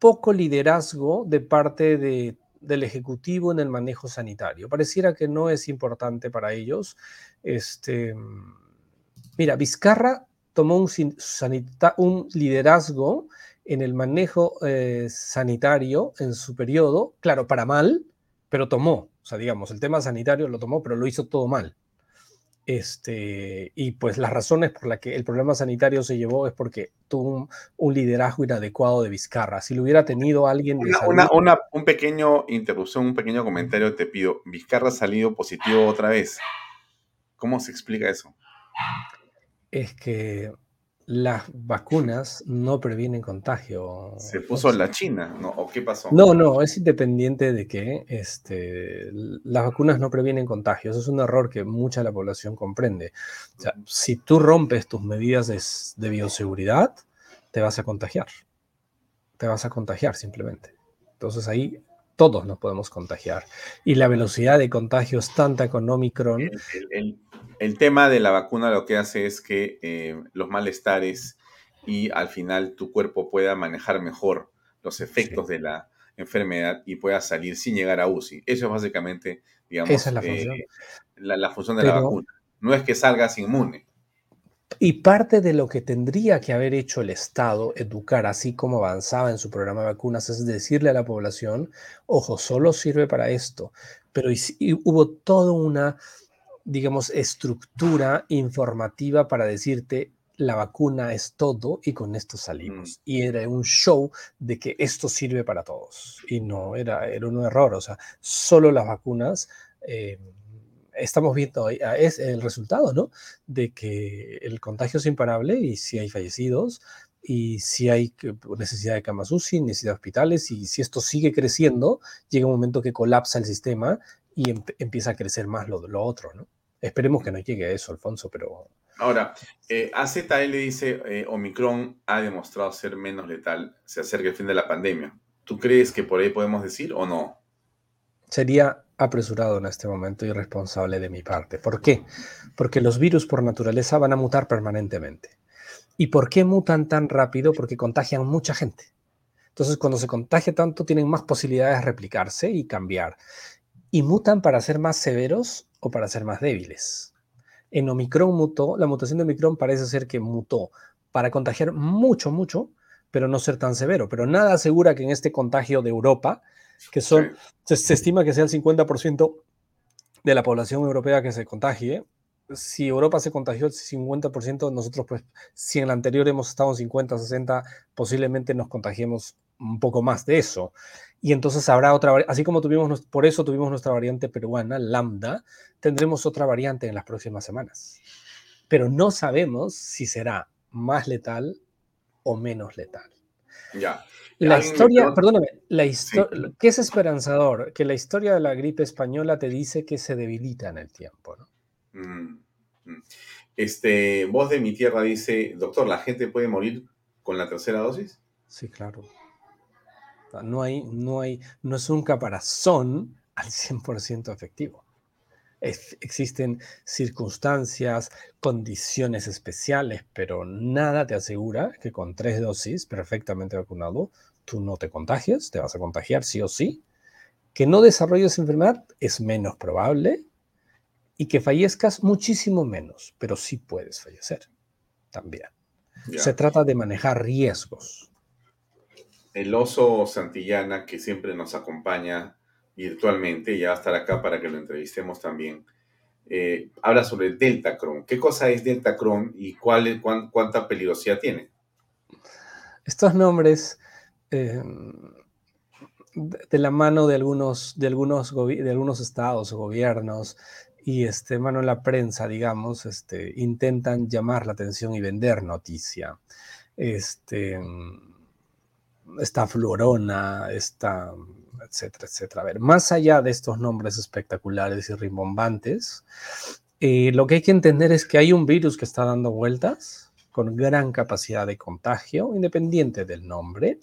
poco liderazgo de parte del Ejecutivo en el manejo sanitario. Pareciera que no es importante para ellos. Este, mira, Vizcarra tomó un, un liderazgo en el manejo eh, sanitario en su periodo, claro, para mal, pero tomó, o sea, digamos, el tema sanitario lo tomó, pero lo hizo todo mal. Este, y pues las razones por las que el problema sanitario se llevó es porque tuvo un, liderazgo inadecuado de Vizcarra. Si lo hubiera tenido alguien...
De una, una, un pequeño interrupción, un pequeño comentario te pido. Vizcarra ha salido positivo otra vez. ¿Cómo se explica eso?
Es que las vacunas no previenen contagio.
Se puso la China, ¿no? ¿O qué pasó?
No, no, es independiente de que este, las vacunas no previenen contagio. Eso es un error que mucha de la población comprende. O sea, si tú rompes tus medidas de, de bioseguridad, te vas a contagiar. Te vas a contagiar simplemente. Entonces ahí todos nos podemos contagiar. Y la velocidad de contagio es tanta con Omicron.
El, el, tema de la vacuna lo que hace es que eh, los malestares y al final tu cuerpo pueda manejar mejor los efectos de la enfermedad y pueda salir sin llegar a UCI. Eso es básicamente, digamos,
Esa es la, función.
Eh, la, función de la vacuna. No es que salgas inmune.
Y parte de lo que tendría que haber hecho el Estado, educar así como avanzaba en su programa de vacunas, es decirle a la población, ojo, solo sirve para esto, pero hubo toda una, digamos, estructura informativa para decirte, la vacuna es todo y con esto salimos. Mm. Y era un show de que esto sirve para todos. Y no, era, era un error, o sea, solo las vacunas... Eh, estamos viendo es el resultado, ¿no? De que el contagio es imparable y si hay fallecidos y si hay necesidad de camas UCI, necesidad de hospitales y si esto sigue creciendo, llega un momento que colapsa el sistema y empieza a crecer más lo, lo otro, ¿no? Esperemos que no llegue a eso, Alfonso, pero...
Ahora, eh, AZL dice, eh, Omicron ha demostrado ser menos letal, se acerca el fin de la pandemia. ¿Tú crees que por ahí podemos decir o no?
Sería apresurado en este momento y responsable de mi parte. ¿Por qué? Porque los virus por naturaleza van a mutar permanentemente. ¿Y por qué mutan tan rápido? Porque contagian mucha gente. Entonces, cuando se contagia tanto, tienen más posibilidades de replicarse y cambiar. Y mutan para ser más severos o para ser más débiles. En Omicron mutó, la mutación de Omicron parece ser que mutó para contagiar mucho, mucho, pero no ser tan severo. Pero nada asegura que en este contagio de Europa que son, se, estima que sea el 50% de la población europea que se contagie. Si Europa se contagió el 50%, nosotros, pues, si en el anterior hemos estado en 50, 60, posiblemente nos contagiemos un poco más de eso. Y entonces habrá otra, así como tuvimos, por eso tuvimos nuestra variante peruana, lambda, tendremos otra variante en las próximas semanas. Pero no sabemos si será más letal o menos letal.
Ya.
La historia, perdóname, la historia, ¿qué es esperanzador? Que la historia de la gripe española te dice que se debilita en el tiempo, ¿no?
Mm, mm. Este, voz de mi tierra dice, doctor, ¿la gente puede morir con la tercera dosis?
Sí, claro. No hay, no hay, no es un caparazón al 100% efectivo existen circunstancias, condiciones especiales, pero nada te asegura que con tres dosis perfectamente vacunado tú no te contagies, te vas a contagiar sí o sí. Que no desarrolles enfermedad es menos probable y que fallezcas muchísimo menos, pero sí puedes fallecer también. Se trata de manejar riesgos.
El oso Santillana, que siempre nos acompaña virtualmente, ya va a estar acá para que lo entrevistemos también. Eh, habla sobre Delta Cron. ¿Qué cosa es Delta Cron y cuál, cuánta peligrosidad tiene?
Estos nombres, eh, de la mano de algunos, de algunos, de algunos estados o gobiernos y este, mano en la prensa, digamos, este, intentan llamar la atención y vender noticia. Este, esta florona, esta etcétera, etcétera. A ver, más allá de estos nombres espectaculares y rimbombantes, eh, lo que hay que entender es que hay un virus que está dando vueltas con gran capacidad de contagio, independiente del nombre.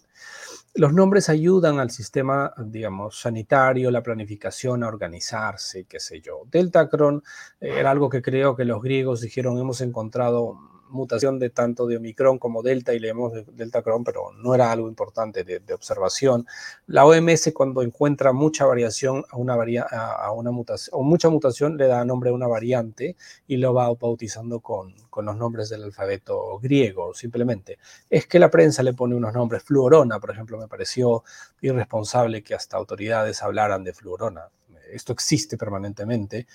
Los nombres ayudan al sistema, digamos, sanitario, la planificación a organizarse, qué sé yo. Deltacron eh, era algo que creo que los griegos dijeron, hemos encontrado mutación de tanto de Omicron como Delta y leemos Delta Cron, pero no era algo importante de, observación. La OMS cuando encuentra mucha variación a una, a, una mutación, o mucha mutación, le da nombre a una variante y lo va bautizando con, con los nombres del alfabeto griego, simplemente. Es que la prensa le pone unos nombres, fluorona, por ejemplo, me pareció irresponsable que hasta autoridades hablaran de fluorona. Esto existe permanentemente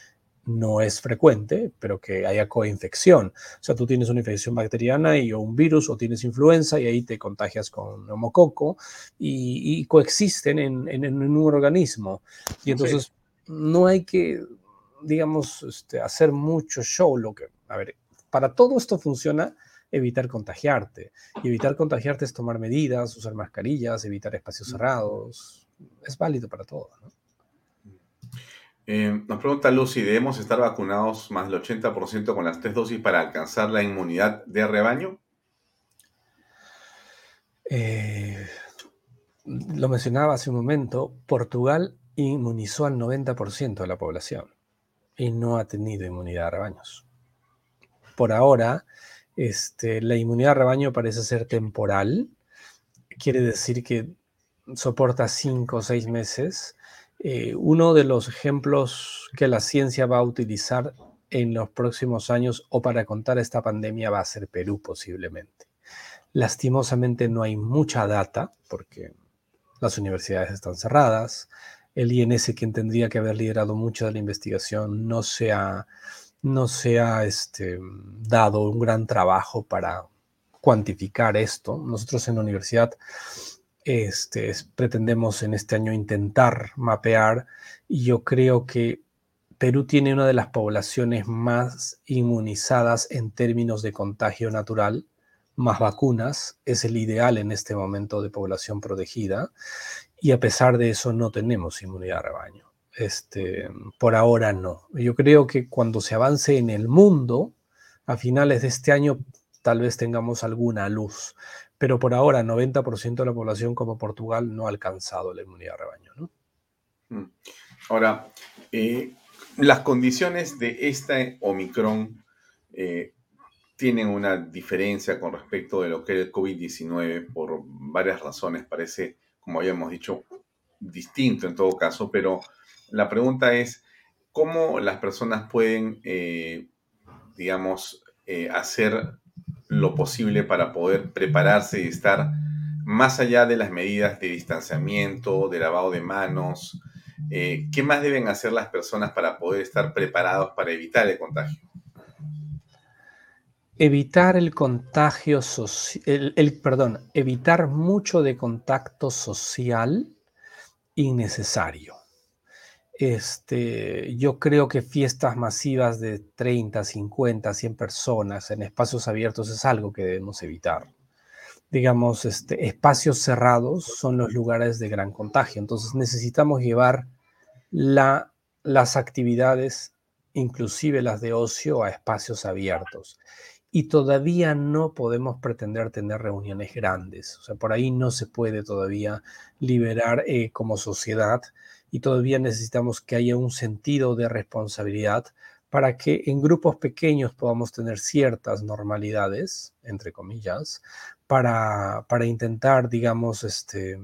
no es frecuente, pero que haya coinfección. O sea, tú tienes una infección bacteriana y o un virus o tienes influenza y ahí te contagias con neumococo y, coexisten en, un organismo. Y entonces no hay que, digamos, este, hacer mucho show. Lo que, a ver, para todo esto funciona evitar contagiarte. Y evitar contagiarte es tomar medidas, usar mascarillas, evitar espacios cerrados. Es válido para todo.
Eh, nos pregunta Lucy, ¿debemos estar vacunados más del 80% con las tres dosis para alcanzar la inmunidad de rebaño?
Eh, lo mencionaba hace un momento, Portugal inmunizó al 90% de la población y no ha tenido inmunidad de rebaños. Por ahora, este, la inmunidad de rebaño parece ser temporal, quiere decir que soporta cinco o seis meses. Eh, uno de los ejemplos que la ciencia va a utilizar en los próximos años o para contar esta pandemia va a ser Perú posiblemente. Lastimosamente no hay mucha data porque las universidades están cerradas, el INS, quien tendría que haber liderado mucho de la investigación, no se ha, no se ha este, dado un gran trabajo para cuantificar esto. Nosotros en la universidad este, pretendemos en este año intentar mapear y yo creo que Perú tiene una de las poblaciones más inmunizadas en términos de contagio natural, más vacunas, es el ideal en este momento de población protegida y a pesar de eso no tenemos inmunidad de rebaño. Este, por ahora no. Yo creo que cuando se avance en el mundo, a finales de este año tal vez tengamos alguna luz, pero por ahora 90% de la población como Portugal no ha alcanzado la inmunidad de rebaño. ¿no?
Mm. Ahora, eh, las condiciones de este Omicron eh, tienen una diferencia con respecto de lo que es el COVID-19 por varias razones. Parece como habíamos dicho, distinto en todo caso, pero la pregunta es, ¿cómo las personas pueden, eh, digamos, hacer lo posible para poder prepararse y estar más allá de las medidas de distanciamiento, de lavado de manos? Eh, ¿Qué más deben hacer las personas para poder estar preparados para evitar el contagio?
Evitar el contagio social, el, perdón, evitar mucho de contacto social innecesario. Este, yo creo que fiestas masivas de 30, 50, 100 personas en espacios abiertos es algo que debemos evitar. Digamos, este, espacios cerrados son los lugares de gran contagio. Entonces necesitamos llevar la, las actividades, inclusive las de ocio, a espacios abiertos y todavía no podemos pretender tener reuniones grandes. O sea, por ahí no se puede todavía liberar eh, como sociedad y todavía necesitamos que haya un sentido de responsabilidad para que en grupos pequeños podamos tener ciertas normalidades, entre comillas, para, para intentar, digamos, este,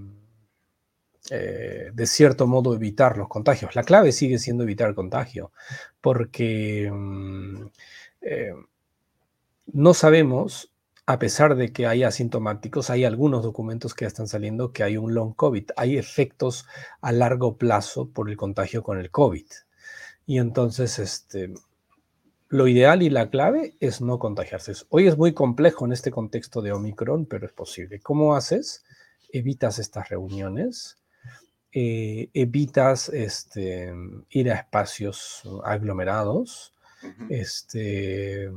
eh, de cierto modo evitar los contagios. La clave sigue siendo evitar contagio, porque... Mm, eh, no sabemos, a pesar de que hay asintomáticos, hay algunos documentos que están saliendo que hay un long COVID, hay efectos a largo plazo por el contagio con el COVID. Y entonces, este, lo ideal y la clave es no contagiarse. Hoy es muy complejo en este contexto de Omicron, pero es posible. ¿Cómo haces? Evitas estas reuniones, eh, evitas este, ir a espacios aglomerados, este,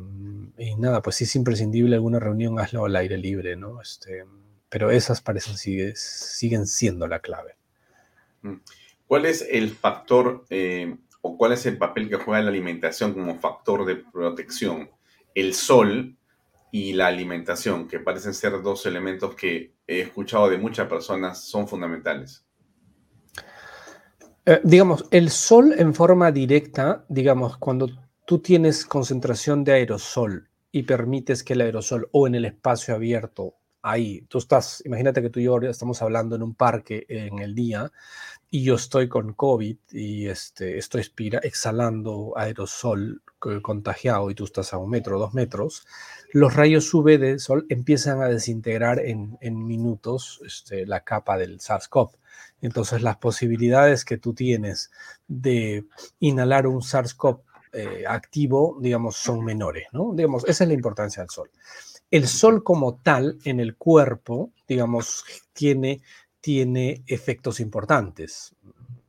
y nada, pues sí es imprescindible alguna reunión, hazlo al aire libre, ¿no? Este, pero esas parecen sigue, siguen siendo la clave.
Mm. ¿Cuál es el factor eh, o cuál es el papel que juega la alimentación como factor de protección? El sol y la alimentación, que parecen ser dos elementos que he escuchado de muchas personas son fundamentales.
Eh, digamos, el sol en forma directa, digamos, cuando tú tienes concentración de aerosol y permites que el aerosol o en el espacio abierto, ahí, tú estás, imagínate que tú y yo estamos hablando en un parque en el día y yo estoy con COVID y este, estoy exhalando aerosol contagiado y tú estás a un metro, dos metros, los rayos UV del sol empiezan a desintegrar en, minutos este, la capa del SARS-CoV. Entonces las posibilidades que tú tienes de inhalar un SARS-CoV eh, activo, digamos, son menores, ¿no? Digamos, esa es la importancia del sol. El sol como tal en el cuerpo, digamos, tiene, tiene efectos importantes.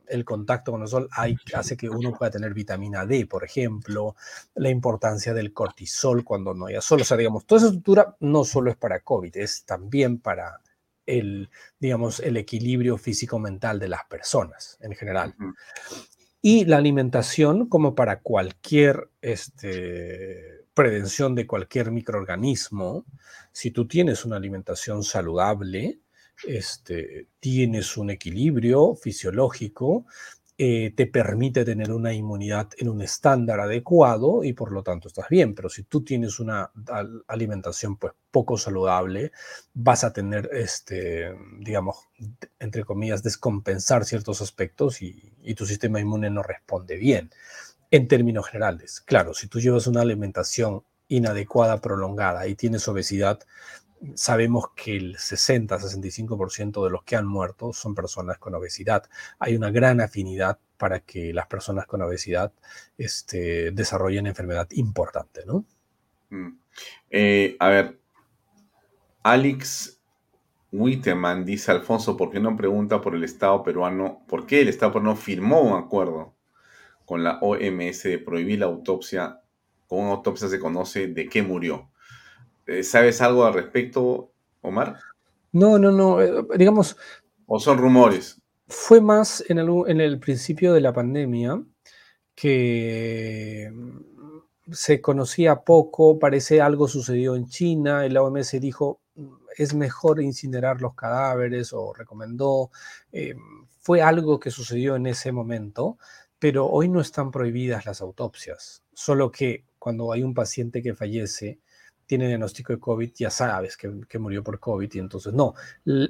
el contacto con el sol hace que uno pueda tener vitamina D, por ejemplo, la importancia del cortisol cuando no haya sol. O sea, digamos, toda esa estructura no solo es para COVID, es también para el, digamos, el equilibrio físico-mental de las personas en general. Y la alimentación, como para cualquier este, prevención de cualquier microorganismo, si tú tienes una alimentación saludable, este, tienes un equilibrio fisiológico, eh, te permite tener una inmunidad en un estándar adecuado y por lo tanto estás bien. Pero si tú tienes una alimentación pues poco saludable, vas a tener, este, digamos, entre comillas, descompensar ciertos aspectos y, y tu sistema inmune no responde bien. En términos generales, claro, si tú llevas una alimentación inadecuada, prolongada y tienes obesidad, sabemos que el 60-65% de los que han muerto son personas con obesidad. Hay una gran afinidad para que las personas con obesidad este, desarrollen enfermedad importante, ¿no?
Mm. Eh, a ver, Alex Witteman dice, Alfonso, ¿por qué no pregunta por el Estado peruano? ¿Por qué el Estado peruano firmó un acuerdo con la OMS de prohibir la autopsia? Con autopsia se conoce de qué murió. Eh, ¿Sabes algo al respecto, Omar?
No, no, no. Eh, digamos.
¿O son rumores?
Fue más en el, en el principio de la pandemia que se conocía poco, parece algo sucedió en China, el OMS dijo es mejor incinerar los cadáveres o recomendó, eh, fue algo que sucedió en ese momento, pero hoy no están prohibidas las autopsias, solo que cuando hay un paciente que fallece, tiene diagnóstico de COVID, ya sabes que, murió por COVID y entonces no.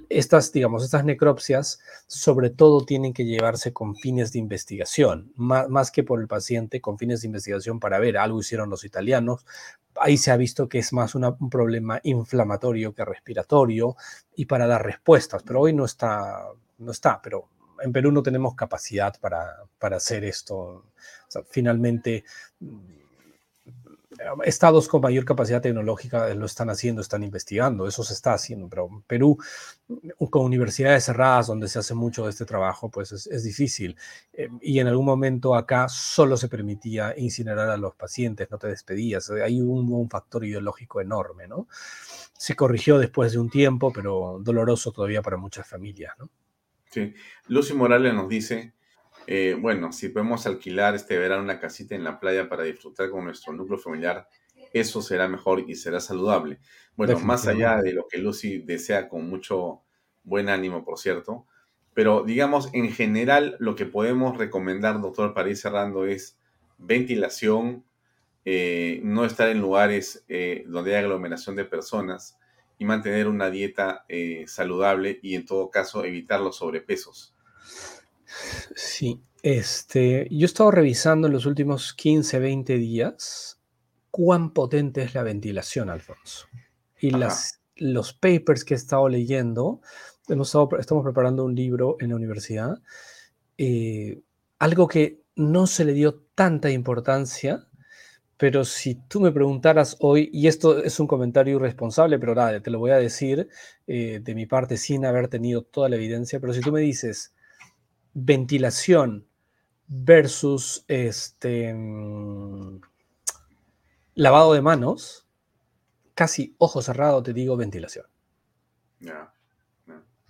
Estas, digamos, estas necropsias sobre todo tienen que llevarse con fines de investigación, más, que por el paciente, con fines de investigación para ver, algo hicieron los italianos. Ahí se ha visto que es más un problema inflamatorio que respiratorio y para dar respuestas, pero hoy no está, no está, pero en Perú no tenemos capacidad para, para hacer esto. finalmente estados con mayor capacidad tecnológica lo están haciendo, están investigando, eso se está haciendo, pero Perú, con universidades cerradas donde se hace mucho de este trabajo, pues es, difícil. Eh, y en algún momento acá solo se permitía incinerar a los pacientes, no te despedías. Hay un, un factor ideológico enorme, ¿no? Se corrigió después de un tiempo, pero doloroso todavía para muchas familias, ¿no?
Sí. Lucy Morales nos dice, eh, bueno, si podemos alquilar este verano una casita en la playa para disfrutar con nuestro núcleo familiar, eso será mejor y será saludable. Bueno, más allá de lo que Lucy desea con mucho buen ánimo, por cierto, pero digamos, en general, lo que podemos recomendar, doctor, para ir cerrando, es ventilación, eh, no estar en lugares eh, donde hay aglomeración de personas y mantener una dieta saludable y en todo caso evitar los sobrepesos.
Sí, este, yo he estado revisando en los últimos 15, 20 días cuán potente es la ventilación, Alfonso. Y las, los papers que he estado leyendo, hemos estamos preparando un libro en la universidad, eh, algo que no se le dio tanta importancia, pero si tú me preguntaras hoy, y esto es un comentario irresponsable, pero nada, te lo voy a decir eh, de mi parte sin haber tenido toda la evidencia, pero si tú me dices, ventilación versus este mm, lavado de manos, casi ojo cerrado te digo ventilación.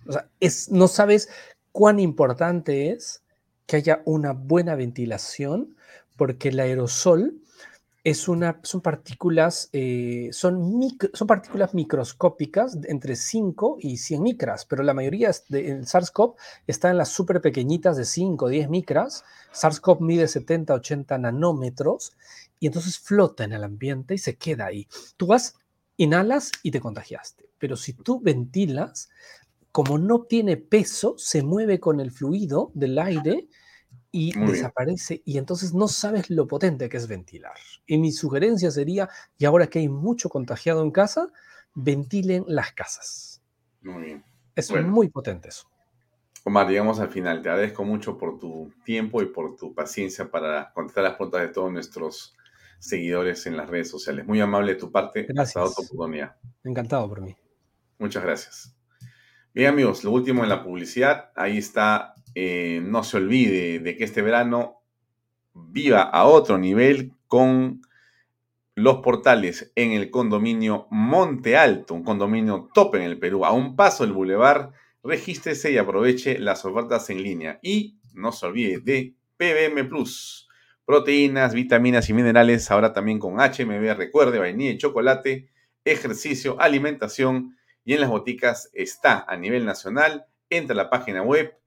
O sea, es, no sabes cuán importante es que haya una buena ventilación porque el aerosol son partículas, eh, son, son partículas microscópicas entre 5 y 100 micras, pero la mayoría del SARS-CoV está en las súper pequeñitas de 5 o 10 micras. SARS-CoV mide 70, 80 nanómetros y entonces flota en el ambiente y se queda ahí. Tú vas, inhalas y te contagiaste, pero si tú ventilas, como no tiene peso, se mueve con el fluido del aire y desaparece y entonces no sabes lo potente que es ventilar. Y mi sugerencia sería, y ahora que hay mucho contagiado en casa, ventilen las casas.
Muy bien.
Es muy potente eso.
Omar, llegamos al final. Te agradezco mucho por tu tiempo y por tu paciencia para contestar las preguntas de todos nuestros seguidores en las redes sociales. Muy amable de tu parte.
Gracias. Encantado por mí.
Muchas gracias. Bien amigos, lo último en la publicidad. Ahí está eh, no se olvide de que este verano viva a otro nivel con los portales en el condominio Monte Alto, un condominio top en el Perú, a un paso del bulevar. Regístrese y aproveche las ofertas en línea. Y no se olvide de PBM Plus, proteínas, vitaminas y minerales, ahora también con HMB, recuerde, vainilla y chocolate, ejercicio, alimentación y en las boticas está a nivel nacional. Entra a la página web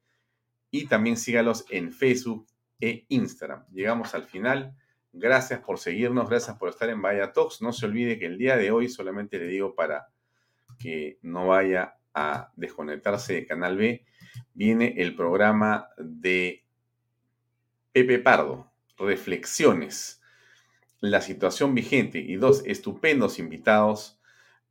y también sígalos en Facebook e Instagram. Llegamos al final. Gracias por seguirnos, gracias por estar en Vaya Talks. No se olvide que el día de hoy solamente le digo para que no vaya a desconectarse de Canal B, viene el programa de Pepe Pardo, Reflexiones, la situación vigente y dos estupendos invitados,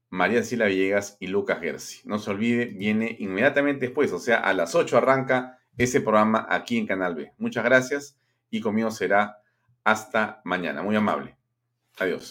María Sila Villegas y Lucas Gersi. No se olvide, viene inmediatamente después, o sea, a las 8 arranca ese programa aquí en Canal B. Muchas gracias y conmigo será hasta mañana. Muy amable. Adiós.